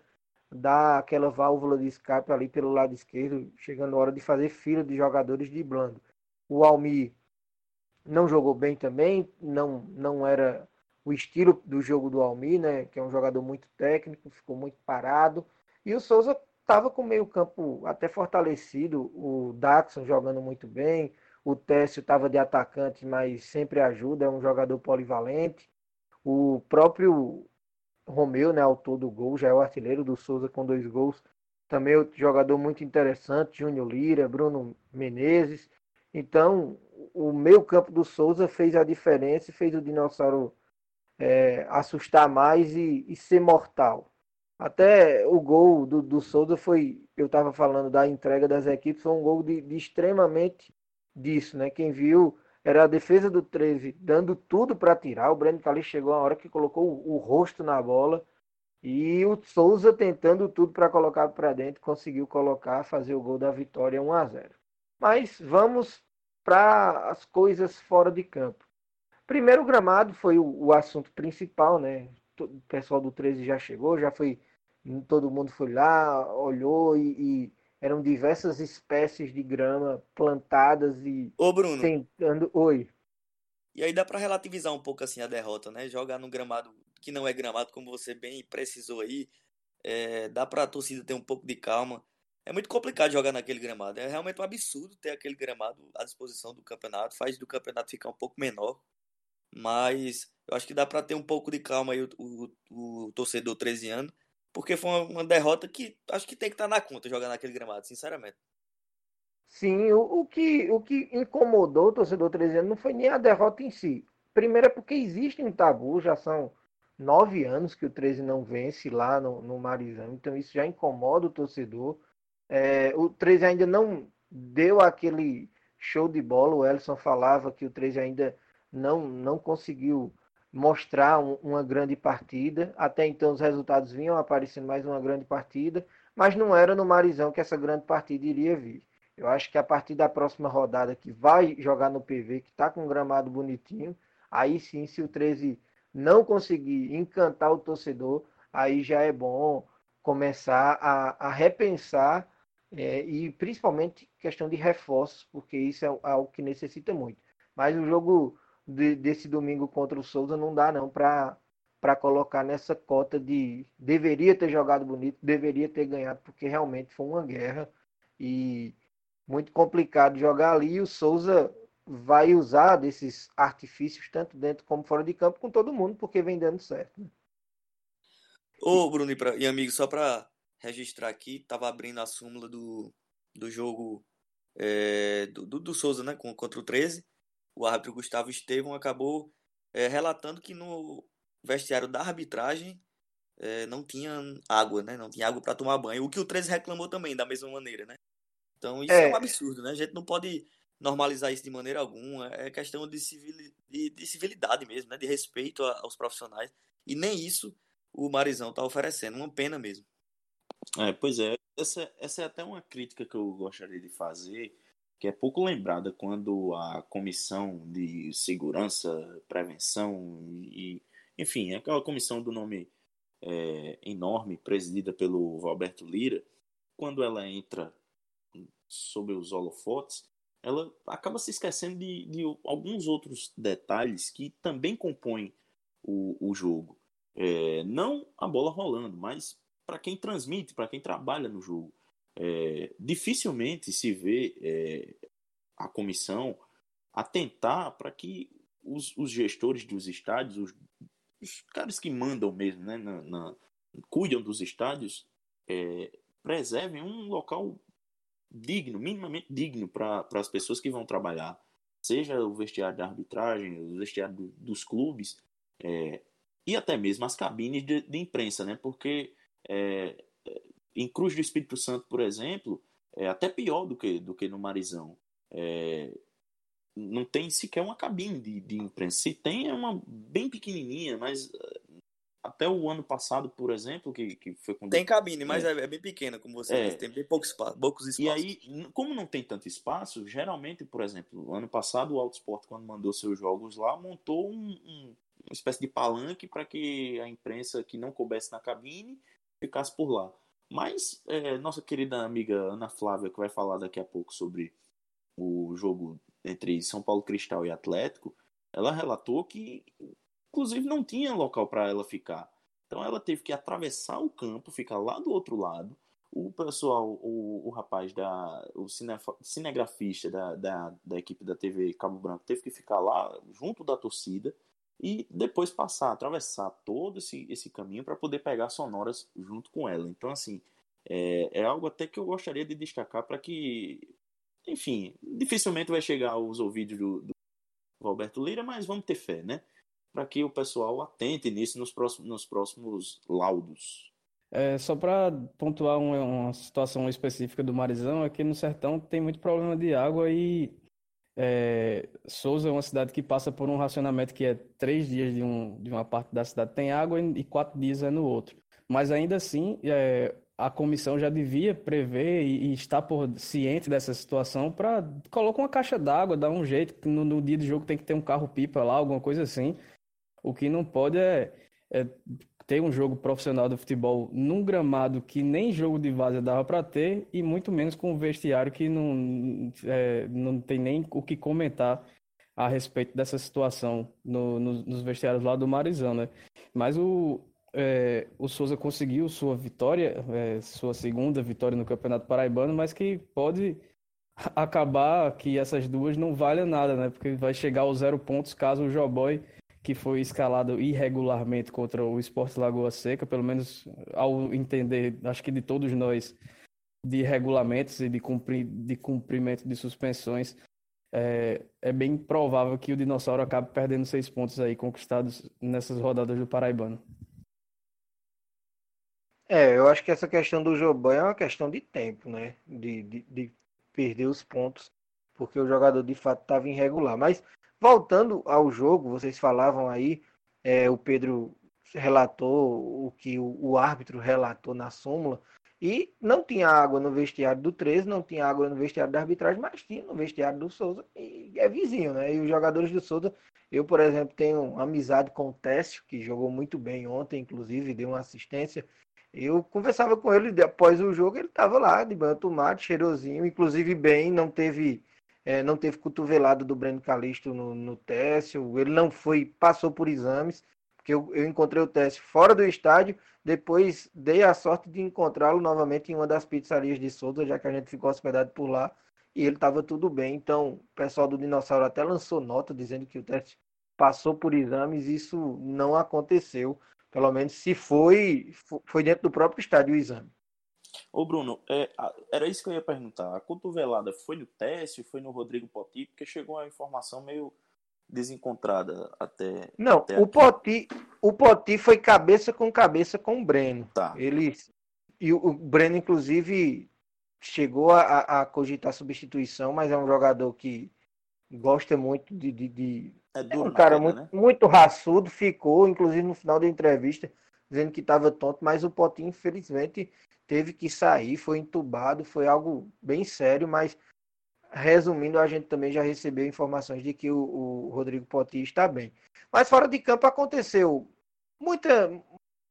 dar aquela válvula de escape ali pelo lado esquerdo, chegando a hora de fazer fila de jogadores de blando. O Almi não jogou bem também, não, não era o estilo do jogo do Almir, né, que é um jogador muito técnico, ficou muito parado. E o Souza estava com o meio-campo até fortalecido, o Daxon jogando muito bem, o Técio estava de atacante, mas sempre ajuda, é um jogador polivalente. O próprio Romeu, né, autor do gol, já é o artilheiro do Souza com dois gols. Também outro jogador muito interessante, Júnior Lira, Bruno Menezes. Então, o meio-campo do Souza fez a diferença e fez o Dinossauro é, assustar mais e, e, ser mortal. Até o gol do, do Souza foi, eu estava falando da entrega das equipes, foi um gol de, de, extremamente disso, né? Quem viu era a defesa do 13 dando tudo para tirar. O Breno Calixto chegou a hora que colocou o, o rosto na bola e o Souza tentando tudo para colocar para dentro, conseguiu colocar, fazer o gol da vitória 1 a 0. Mas vamos para as coisas fora de campo. Primeiro, o gramado foi o, o assunto principal, né? O pessoal do 13 já chegou, já foi. Todo mundo foi lá, olhou e, e eram diversas espécies de grama plantadas e Ô, Bruno. tentando. Oi. E aí dá para relativizar um pouco assim a derrota, né? Jogar num gramado que não é gramado, como você bem precisou aí, é, dá para a torcida ter um pouco de calma. É muito complicado jogar naquele gramado. É realmente um absurdo ter aquele gramado à disposição do campeonato. Faz do campeonato ficar um pouco menor. Mas eu acho que dá para ter um pouco de calma aí o, o, o, torcedor 13 anos, porque foi uma, derrota que acho que tem que estar tá na conta jogar naquele gramado, sinceramente. Sim, o, o, que, o que incomodou o torcedor 13 anos não foi nem a derrota em si. Primeiro é porque existe um tabu, já são nove anos que o 13 não vence lá no, no Marizão, então isso já incomoda o torcedor. É, o 13 ainda não deu aquele show de bola, o Elson falava que o 13 ainda não, não conseguiu mostrar um, uma grande partida. Até então os resultados vinham aparecendo mais uma grande partida, mas não era no Marizão que essa grande partida iria vir. Eu acho que a partir da próxima rodada que vai jogar no PV, que está com um gramado bonitinho, aí sim, se o 13 não conseguir encantar o torcedor, aí já é bom começar a, a repensar é, e principalmente questão de reforços, porque isso é algo que necessita muito. Mas o jogo de, desse domingo contra o Souza não dá não para para colocar nessa cota de deveria ter jogado bonito, deveria ter ganhado, porque realmente foi uma guerra e muito complicado jogar ali. E o Souza vai usar desses artifícios, tanto dentro como fora de campo, com todo mundo, porque vem dando certo. Né? Ô, Bruno e, pra, e amigo, só para registrar aqui, tava abrindo a súmula do, do jogo é, do, do, do, Souza, né, contra o 13 o árbitro Gustavo Estevam acabou é, relatando que no vestiário da arbitragem é, não tinha água, né? Não tinha água para tomar banho. O que o 13 reclamou também, da mesma maneira, né? Então isso é. é. um absurdo, né? A gente não pode normalizar isso de maneira alguma. É questão de, civil, de, de civilidade mesmo, né? De respeito aos profissionais. E nem isso o Marizão está oferecendo. Uma pena mesmo. É, pois é. Essa, essa é até uma crítica que eu gostaria de fazer, que é pouco lembrada quando a Comissão de Segurança, Prevenção e, enfim, aquela comissão do nome é, enorme, presidida pelo Valberto Lira, quando ela entra sobre os holofotes, ela acaba se esquecendo de, de alguns outros detalhes que também compõem o, o jogo. É, não a bola rolando, mas para quem transmite, para quem trabalha no jogo. É, dificilmente se vê é, a comissão atentar para que os, os, gestores dos estádios, os, os, caras que mandam mesmo, né, na, na cuidam dos estádios, é, preservem um local digno, minimamente digno para as pessoas que vão trabalhar, seja o vestiário da arbitragem, o vestiário do, dos clubes, é, e até mesmo as cabines de, de imprensa, né? Porque é, em Cruz do Espírito Santo, por exemplo, é até pior do que, do que no Marizão. É, não tem sequer uma cabine de, de imprensa. Se tem, é uma bem pequenininha, mas até o ano passado, por exemplo, que, que foi quando... Tem cabine, mas é, é, é bem pequena, como você é. disse, tem bem pouco espaço, poucos espaços. E aí, como não tem tanto espaço, geralmente, por exemplo, ano passado o Autosport, quando mandou seus jogos lá, montou um, um, uma espécie de palanque para que a imprensa que não coubesse na cabine ficasse por lá. Mas é, nossa querida amiga Ana Flávia, que vai falar daqui a pouco sobre o jogo entre São Paulo Cristal e Atlético, ela relatou que inclusive não tinha local para ela ficar. Então ela teve que atravessar o campo, ficar lá do outro lado. O pessoal, o, o rapaz da. o cine, cinegrafista da, da, da equipe da TV Cabo Branco teve que ficar lá junto da torcida e depois passar, atravessar todo esse, esse caminho para poder pegar sonoras junto com ela. Então, assim, é, é algo até que eu gostaria de destacar para que, enfim, dificilmente vai chegar aos ouvidos do, do Roberto Lira, mas vamos ter fé, né? para que o pessoal atente nisso nos próximos, nos próximos laudos. É, só para pontuar uma, uma, situação específica do Marizão, aqui no Sertão tem muito problema de água e é, Souza é uma cidade que passa por um racionamento que é três dias de, um, de uma parte da cidade tem água e quatro dias é no outro. Mas ainda assim, é, a comissão já devia prever e, e estar por ciente dessa situação para colocar uma caixa d'água, dar um jeito, no, no dia do jogo tem que ter um carro-pipa lá, alguma coisa assim, o que não pode é, é ter um jogo profissional do futebol num gramado que nem jogo de várzea dava para ter e muito menos com um vestiário que não, é, não tem nem o que comentar a respeito dessa situação no, no, nos vestiários lá do Marizão, né? Mas o, é, o Souza conseguiu sua vitória, é, sua segunda vitória no Campeonato Paraibano, mas que pode acabar que essas duas não valham nada, né? Porque vai chegar aos zero pontos caso o Joboy que foi escalado irregularmente contra o Esporte Lagoa Seca, pelo menos ao entender, acho que de todos nós, de regulamentos e de, cumprir, de cumprimento de suspensões, é, é, bem provável que o Dinossauro acabe perdendo seis pontos aí conquistados nessas rodadas do Paraibano. É, eu acho que essa questão do Joban é uma questão de tempo, né? De, de, de perder os pontos, porque o jogador de fato estava irregular. Mas Voltando ao jogo, vocês falavam aí, é, o Pedro relatou o que o, o, árbitro relatou na súmula, e não tinha água no vestiário do 13, não tinha água no vestiário da arbitragem, mas tinha no vestiário do Souza, e é vizinho, né? E os jogadores do Souza, eu, por exemplo, tenho amizade com o Técio, que jogou muito bem ontem, inclusive, deu uma assistência. Eu conversava com ele após o jogo, ele estava lá, de banho tomate, cheirosinho, inclusive bem, não teve é, não teve cotovelado do Breno Calixto no, no ele não foi, passou por exames, porque eu, eu encontrei o Técio fora do estádio, depois dei a sorte de encontrá-lo novamente em uma das pizzarias de Souza, já que a gente ficou hospedado por lá, e ele estava tudo bem. Então, o pessoal do Dinossauro até lançou nota dizendo que o Técio passou por exames, isso não aconteceu. Pelo menos se foi, foi dentro do próprio estádio o exame. Ô Bruno, é, era isso que eu ia perguntar. A cotovelada foi no Técio, foi no Rodrigo Poti, porque chegou a informação meio desencontrada até. Não, até o Poti, o Poti foi cabeça com cabeça com o Breno. Tá. Ele e o Breno inclusive chegou a, a cogitar substituição, mas é um jogador que gosta muito de, de, de... É É duro um na cara muito, né? muito raçudo, ficou, inclusive no final da entrevista, dizendo que estava tonto, mas o Potinho, infelizmente, teve que sair, foi entubado, foi algo bem sério, mas resumindo, a gente também já recebeu informações de que o, o Rodrigo Potinho está bem. Mas fora de campo aconteceu muita,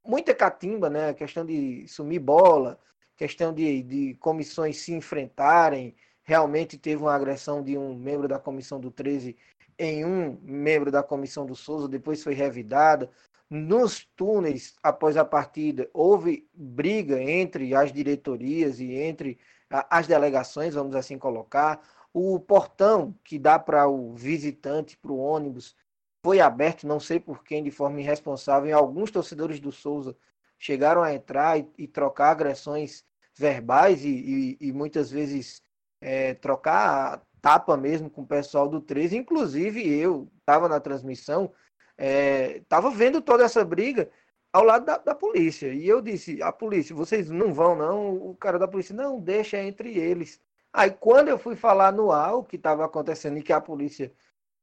muita catimba, né? A questão de sumir bola, questão de, de comissões se enfrentarem. Realmente teve uma agressão de um membro da comissão do 13 em um membro da comissão do Souza, depois foi revidada. Nos túneis, após a partida, houve briga entre as diretorias e entre as delegações, vamos assim colocar. O portão que dá para o visitante, para o ônibus, foi aberto, não sei por quem, de forma irresponsável. E alguns torcedores do Souza chegaram a entrar e, e trocar agressões verbais e, e- e muitas vezes é, trocar tapa mesmo com o pessoal do 13. Inclusive, eu estava na transmissão, estava vendo toda essa briga ao lado da, da polícia. E eu disse, a polícia, vocês não vão não? O cara da polícia, não, deixa entre eles. Aí quando eu fui falar no ar o que estava acontecendo e que a polícia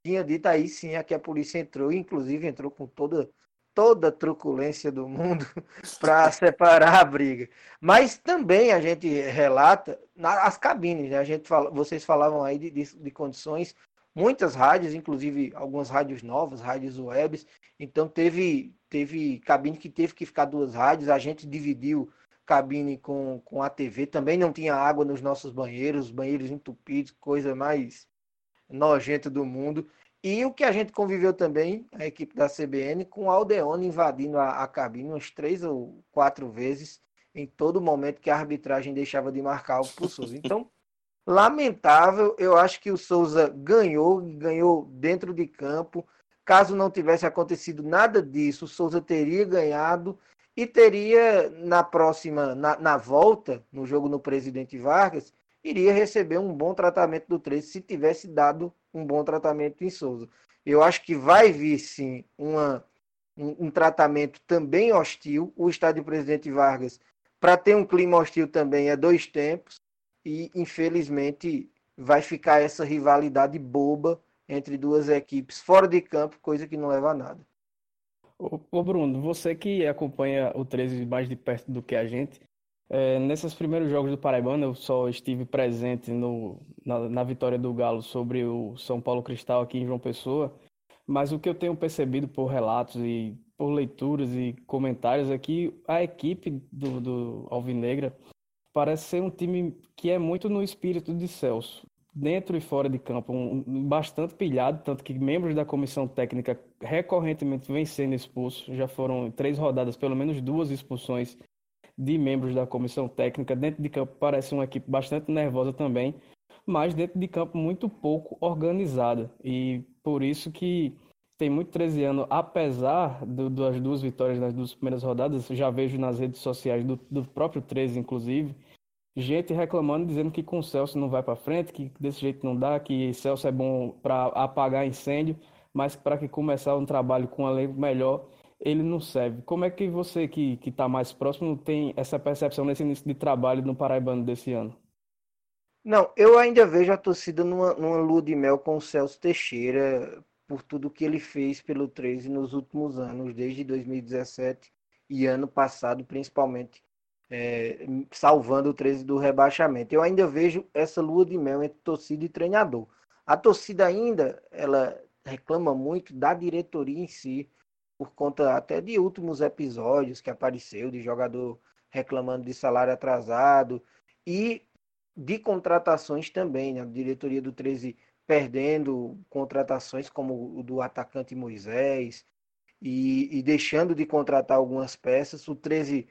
tinha dito, aí sim é que a polícia entrou, inclusive entrou com toda toda a truculência do mundo para separar a briga. Mas também a gente relata nas cabines, né? A gente fala, vocês falavam aí de, de, de condições, muitas rádios, inclusive algumas rádios novas, rádios webs, então teve teve cabine que teve que ficar duas rádios, a gente dividiu cabine com, com a TV, também não tinha água nos nossos banheiros, banheiros entupidos, coisa mais nojenta do mundo. E o que a gente conviveu também, a equipe da CBN, com o Aldeone invadindo a, a cabine umas três ou quatro vezes em todo momento que a arbitragem deixava de marcar algo para o Souza. Então, lamentável, eu acho que o Souza ganhou, ganhou dentro de campo. Caso não tivesse acontecido nada disso, o Souza teria ganhado e teria na próxima, na, na volta, no jogo no Presidente Vargas, iria receber um bom tratamento do 13 se tivesse dado um bom tratamento em Souza. Eu acho que vai vir sim uma, um, um tratamento também hostil. O estádio Presidente Vargas, para ter um clima hostil também, é dois tempos. E infelizmente vai ficar essa rivalidade boba entre duas equipes fora de campo, coisa que não leva a nada. Ô, Bruno, você que acompanha o 13 mais de perto do que a gente, é, nesses primeiros jogos do Paraibano, eu só estive presente no, na, na, vitória do Galo sobre o São Paulo Cristal aqui em João Pessoa, mas o que eu tenho percebido por relatos e por leituras e comentários é que a equipe do, do Alvinegra parece ser um time que é muito no espírito de Celso, dentro e fora de campo, um, bastante pilhado, tanto que membros da comissão técnica recorrentemente vêm sendo expulsos, já foram três rodadas, pelo menos duas expulsões de membros da comissão técnica. Dentro de campo parece uma equipe bastante nervosa também, mas dentro de campo muito pouco organizada. E por isso que tem muito 13 anos, apesar do, das duas vitórias nas duas primeiras rodadas, já vejo nas redes sociais do, do próprio 13, inclusive, gente reclamando, dizendo que com o Celso não vai para frente, que desse jeito não dá, que Celso é bom para apagar incêndio, mas para que começar um trabalho com um elenco melhor, ele não serve. Como é que você que está mais próximo tem essa percepção nesse início de trabalho no Paraibano desse ano? Não, eu ainda vejo a torcida numa, numa lua de mel com o Celso Teixeira por tudo que ele fez pelo 13 nos últimos anos, desde 2017 e ano passado, principalmente, é, salvando o 13 do rebaixamento. Eu ainda vejo essa lua de mel entre torcida e treinador. A torcida ainda, ela reclama muito da diretoria em si, por conta até de últimos episódios que apareceu de jogador reclamando de salário atrasado e de contratações também, né? A diretoria do 13 perdendo contratações como o do atacante Moisés e, e deixando de contratar algumas peças. O 13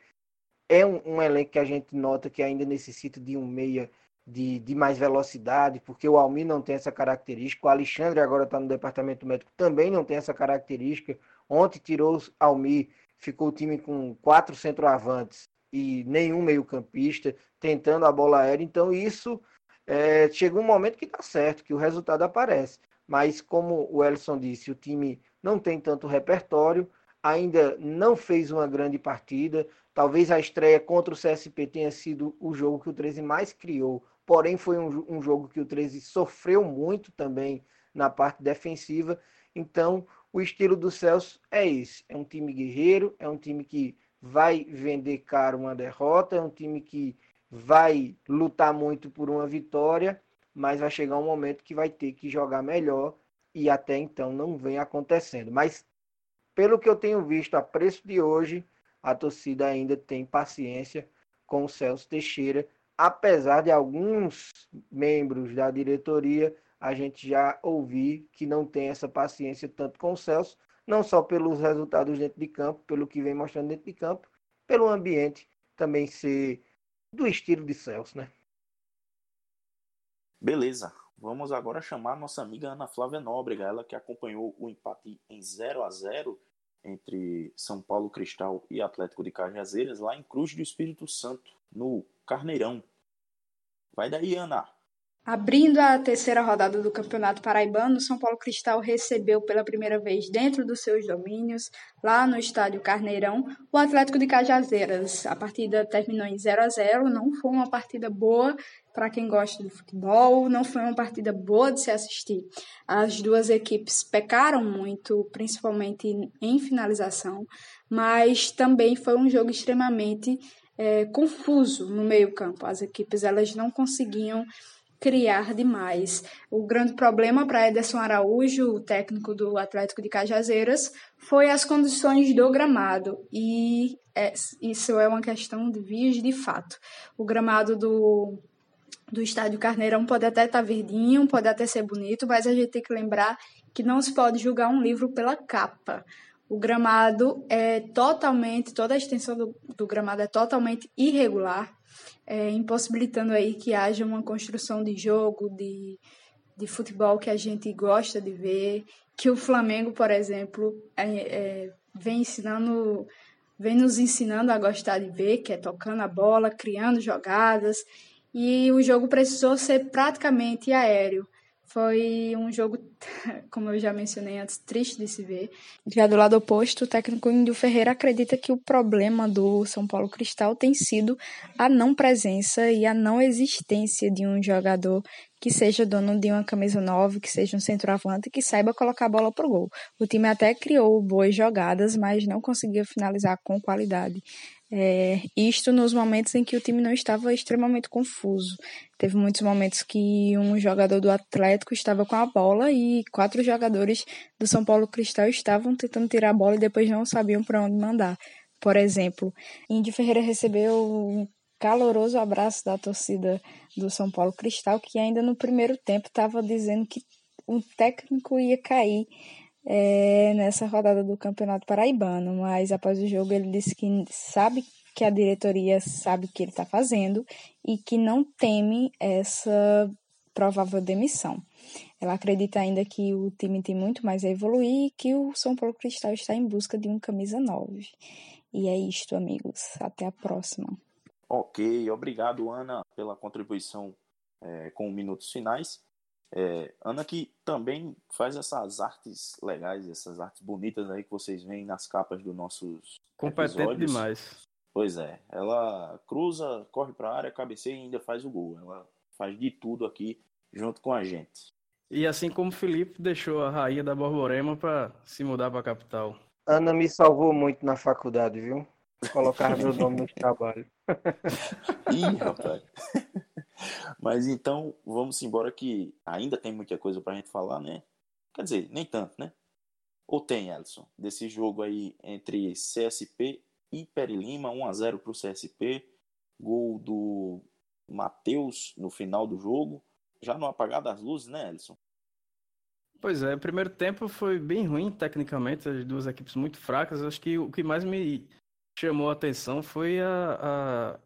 é um, um, elenco que a gente nota que ainda necessita de um meia de, de mais velocidade, porque o Almir não tem essa característica, o Alexandre agora está no departamento médico, também não tem essa característica. Ontem tirou o Almir, ficou o time com quatro centroavantes e nenhum meio-campista, tentando a bola aérea. Então, isso é, chega um momento que dá certo, que o resultado aparece. mas como o Elson disse, o time não tem tanto repertório, ainda não fez uma grande partida. Talvez a estreia contra o CSP tenha sido o jogo que o 13 mais criou, porém foi um, um jogo que o 13 sofreu muito também na parte defensiva. Então, o estilo do Celso é esse: é um time guerreiro, é um time que vai vender caro uma derrota, é um time que vai lutar muito por uma vitória, mas vai chegar um momento que vai ter que jogar melhor e até então não vem acontecendo. Mas pelo que eu tenho visto a preço de hoje, a torcida ainda tem paciência com o Celso Teixeira, apesar de alguns membros da diretoria a gente já ouvir que não tem essa paciência tanto com o Celso, não só pelos resultados dentro de campo, pelo que vem mostrando dentro de campo, pelo ambiente também ser do estilo de Celso, né? Beleza. Vamos agora chamar nossa amiga Ana Flávia Nóbrega, ela que acompanhou o empate em 0 a 0 entre São Paulo Cristal e Atlético de Cajazeiras lá em Cruz do Espírito Santo, no Carneirão. Vai daí, Ana. Abrindo a terceira rodada do Campeonato Paraibano, São Paulo Cristal recebeu pela primeira vez dentro dos seus domínios, lá no estádio Carneirão, o Atlético de Cajazeiras. A partida terminou em 0 a 0, não foi uma partida boa para quem gosta de futebol, não foi uma partida boa de se assistir. As duas equipes pecaram muito, principalmente em finalização, mas também foi um jogo extremamente é, confuso no meio-campo. As equipes elas não conseguiam criar demais. O grande problema para Ederson Araújo, o técnico do Atlético de Cajazeiras, foi as condições do gramado. E é, isso é uma questão de vias de fato. O gramado do, do estádio Carneirão pode até estar tá verdinho, pode até ser bonito, mas a gente tem que lembrar que não se pode julgar um livro pela capa. O gramado é totalmente, toda a extensão do, do gramado é totalmente irregular, é, impossibilitando aí que haja uma construção de jogo, de, de futebol que a gente gosta de ver, que o Flamengo, por exemplo, é, é, vem ensinando, vem nos ensinando a gostar de ver, que é tocando a bola, criando jogadas, e o jogo precisou ser praticamente aéreo. Foi um jogo, como eu já mencionei antes, triste de se ver. Já do lado oposto, o técnico Índio Ferreira acredita que o problema do São Paulo Cristal tem sido a não presença e a não existência de um jogador que seja dono de uma camisa nova, que seja um centroavante, que saiba colocar a bola pro gol. O time até criou boas jogadas, mas não conseguia finalizar com qualidade. É, isto nos momentos em que o time não estava extremamente confuso. Teve muitos momentos que um jogador do Atlético estava com a bola e quatro jogadores do São Paulo Cristal estavam tentando tirar a bola e depois não sabiam para onde mandar. Por exemplo, Indy Ferreira recebeu caloroso abraço da torcida do São Paulo Cristal, que ainda no primeiro tempo estava dizendo que um técnico ia cair é, nessa rodada do Campeonato Paraibano, mas após o jogo ele disse que sabe que a diretoria sabe o que ele está fazendo e que não teme essa provável demissão. Ela acredita ainda que o time tem muito mais a evoluir e que o São Paulo Cristal está em busca de um camisa 9. E é isto, amigos. Até a próxima. Ok, obrigado, Ana, pela contribuição é, com minutos finais. É, Ana que também faz essas artes legais, essas artes bonitas aí que vocês veem nas capas dos nossos Competente episódios. demais. Pois é, ela cruza, corre para a área, cabeceia e ainda faz o gol. Ela faz de tudo aqui junto com a gente. E assim como o Felipe deixou a rainha da Borborema para se mudar para a capital. Ana me salvou muito na faculdade, viu? Colocar meu nome no trabalho. Ih, rapaz. Mas então, vamos embora que ainda tem muita coisa pra gente falar, né? Quer dizer, nem tanto, né? Ou tem, Ellison? Desse jogo aí entre CSP e Peri Lima, 1x0 pro CSP. Gol do Matheus no final do jogo. Já no apagar das luzes, né, Ellison? Pois é, o primeiro tempo foi bem ruim tecnicamente, as duas equipes muito fracas. Acho que o que mais me chamou a atenção foi a,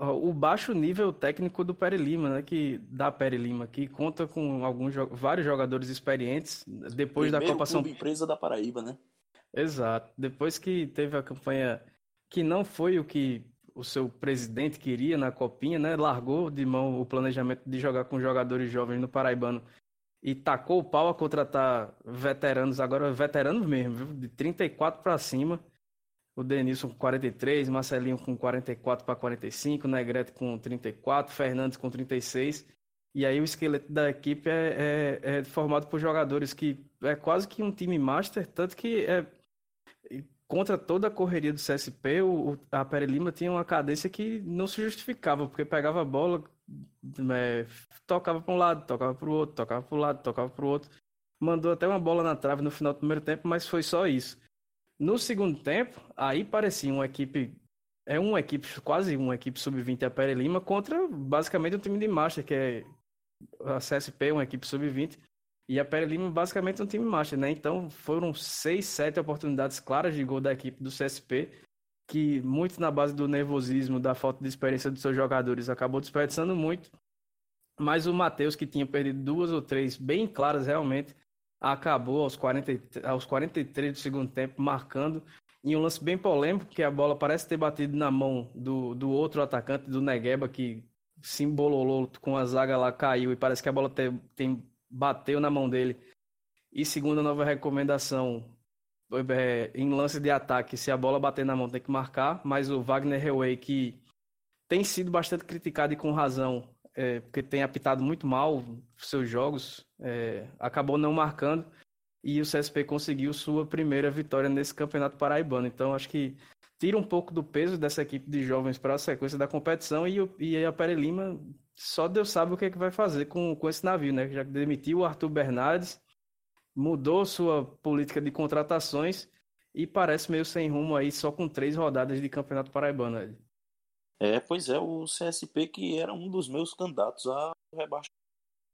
a o baixo nível técnico do Pere Lima, né? Que da Pere Lima, que conta com alguns vários jogadores experientes depois Primeiro da Copa São empresa da Paraíba, né? Exato. Depois que teve a campanha que não foi o que o seu presidente queria na copinha, né? Largou de mão o planejamento de jogar com jogadores jovens no Paraibano e tacou o pau a contratar veteranos, agora veteranos mesmo, viu? de 34 para cima. O Denilson com 43, Marcelinho com 44 para 45, Negrete com 34, Fernandes com 36. E aí o esqueleto da equipe é, é, é formado por jogadores que é quase que um time master, tanto que é, contra toda a correria do CSP, o, a Pere Lima tinha uma cadência que não se justificava, porque pegava a bola, é, tocava para um lado, tocava para o outro, tocava para o lado, tocava para o outro. Mandou até uma bola na trave no final do primeiro tempo, mas foi só isso. No segundo tempo, aí parecia uma equipe. É uma equipe, quase uma equipe sub-20 a Pere Lima contra basicamente o time de Master, que é a CSP, uma equipe sub-20, e a Pere Lima basicamente um time Master, né? Então foram seis, sete oportunidades claras de gol da equipe do CSP, que muito na base do nervosismo, da falta de experiência dos seus jogadores, acabou desperdiçando muito. Mas o Matheus, que tinha perdido duas ou três bem claras realmente, acabou aos, 40, aos 43 do segundo tempo, marcando em um lance bem polêmico, que a bola parece ter batido na mão do, do outro atacante, do Negueba, que se embololou com a zaga lá, caiu, e parece que a bola tem, tem bateu na mão dele. E segundo a nova recomendação, é, em lance de ataque, se a bola bater na mão tem que marcar, mas o Wagner Hellway, que tem sido bastante criticado e com razão, é, porque tem apitado muito mal seus jogos, é, acabou não marcando e o CSP conseguiu sua primeira vitória nesse campeonato paraibano. Então acho que tira um pouco do peso dessa equipe de jovens para a sequência da competição e, e a Pere Lima só Deus sabe o que, é que vai fazer com, com esse navio, né? Já demitiu o Arthur Bernardes, mudou sua política de contratações e parece meio sem rumo aí, só com três rodadas de campeonato paraibano. É, pois é, o CSP que era um dos meus candidatos a rebaixar.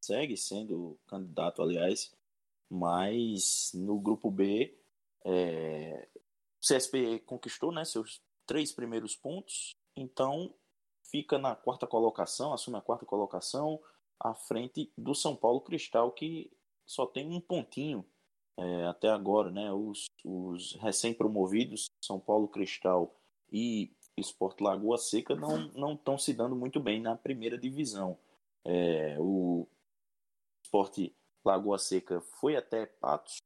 Segue sendo candidato, aliás, mas no grupo B, é, o CSP conquistou né, seus três primeiros pontos, então fica na quarta colocação, assume a quarta colocação, à frente do São Paulo Cristal, que só tem um pontinho é, até agora, né? Os, os recém-promovidos, São Paulo Cristal e Esporte Lagoa Seca, não estão se dando muito bem na primeira divisão. É, o Esporte Lagoa Seca foi até Patos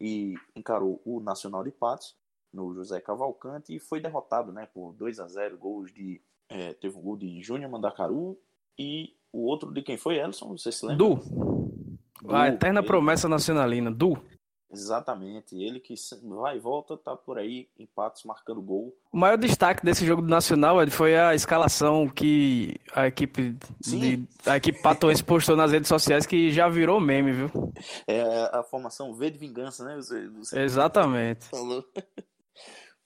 e encarou o Nacional de Patos no José Cavalcante e foi derrotado né, por 2 a 0 gols de é, teve um gol de Júnior Mandacaru e o outro de quem foi, Elson? Você se lembra? Du. du a eterna ele... promessa nacionalina, Du. Exatamente, ele que vai e volta, tá por aí, empates, marcando gol. O maior destaque desse jogo do Nacional foi a escalação que a equipe de, a equipe patoense postou nas redes sociais que já virou meme, viu? É a formação V de vingança, né? Você, você Exatamente. Falou.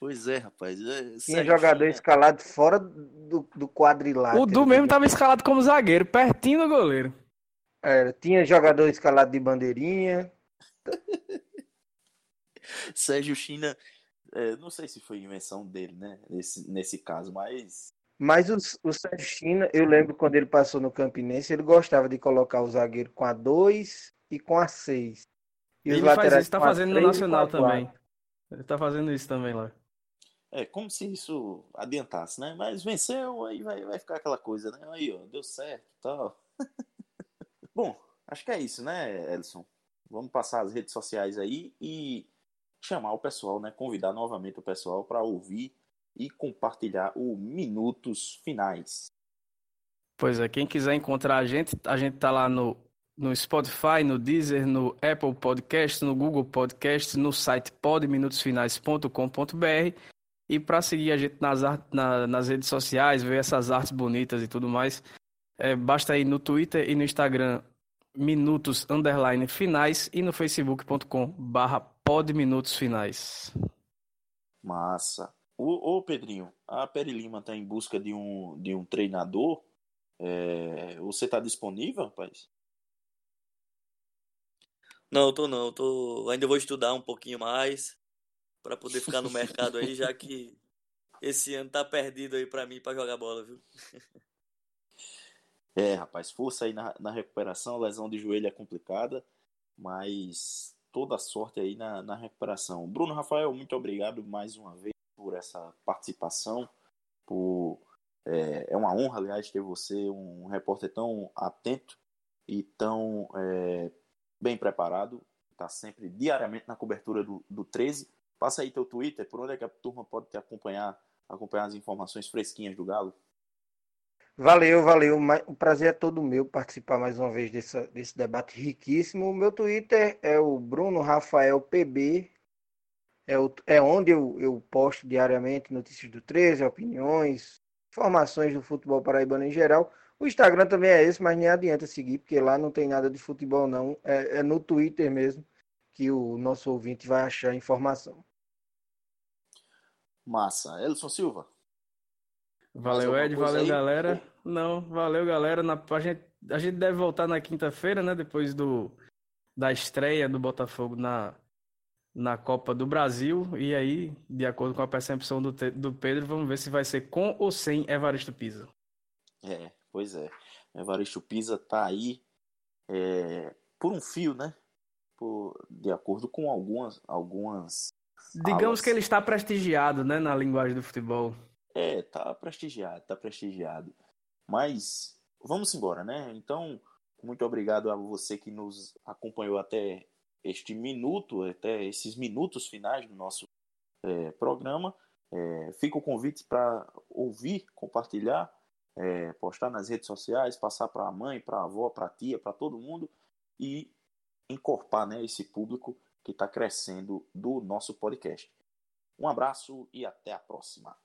Pois é, rapaz. É, Tinha jogador escalado fora do, do quadrilátero. O Du mesmo estava escalado como zagueiro, pertinho do goleiro. É, tinha jogador escalado de bandeirinha. Sérgio China, é, não sei se foi invenção dele, né? Nesse, nesse caso, mas. Mas o, o Sérgio China, eu lembro quando ele passou no Campinense, ele gostava de colocar o zagueiro com a 2 e com a 6. E ele faz isso, tá fazendo no Nacional também. Ele tá fazendo isso também lá. É, como se isso adiantasse, né? Mas venceu, aí vai, vai ficar aquela coisa, né? Aí, ó, deu certo e tal. Bom, acho que é isso, né, Edson? Vamos passar as redes sociais aí e chamar o pessoal, né? Convidar novamente o pessoal para ouvir e compartilhar o Minutos Finais. Pois é, quem quiser encontrar a gente, a gente tá lá no, no Spotify, no Deezer, no Apple Podcast, no Google Podcast, no site podminutosfinais.com.br e para seguir a gente nas, na, nas redes sociais, ver essas artes bonitas e tudo mais, é, basta ir no Twitter e no Instagram minutos underline finais e no facebook.com barra podminutos finais. Massa. Ô, ô, Pedrinho, a Peri Lima tá em busca de um, de um treinador. É, você tá disponível, rapaz? Não, eu tô não. Eu tô... Ainda vou estudar um pouquinho mais para poder ficar no mercado aí, já que esse ano tá perdido aí para mim para jogar bola, viu? É, rapaz, força aí na, na recuperação, lesão de joelho é complicada, mas toda sorte aí na, na recuperação. Bruno Rafael, muito obrigado mais uma vez por essa participação, por é, é uma honra, aliás, ter você, um repórter tão atento e tão é, bem preparado, está sempre diariamente na cobertura do, do 13. Passa aí teu Twitter, por onde é que a turma pode te acompanhar, acompanhar as informações fresquinhas do Galo? Valeu, valeu. O prazer é todo meu participar mais uma vez desse, debate riquíssimo. O meu Twitter é o Bruno Rafael PB. É, o, é onde eu, eu posto diariamente notícias do 13, opiniões, informações do futebol paraibano em geral. O Instagram também é esse, mas nem adianta seguir, porque lá não tem nada de futebol, não. É, é no Twitter mesmo que o nosso ouvinte vai achar informação. Massa. Elson Silva. Valeu, Ed. Valeu, aí? galera. Não, valeu, galera. Na, a, gente, a gente deve voltar na quinta-feira, né? Depois do, da estreia do Botafogo na, na Copa do Brasil. E aí, de acordo com a percepção do, do Pedro, vamos ver se vai ser com ou sem Evaristo Pisa. É, pois é. Evaristo Pisa tá aí é, por um fio, né? Por, de acordo com algumas, algumas Digamos que ele está prestigiado, né, na linguagem do futebol. É, tá prestigiado, tá prestigiado. Mas vamos embora, né? Então, muito obrigado a você que nos acompanhou até este minuto, até esses minutos finais do nosso é, programa. É, fica o convite para ouvir, compartilhar, é, postar nas redes sociais, passar para a mãe, para a avó, para a tia, para todo mundo e encorpar né, esse público que está crescendo do nosso podcast. Um abraço e até a próxima.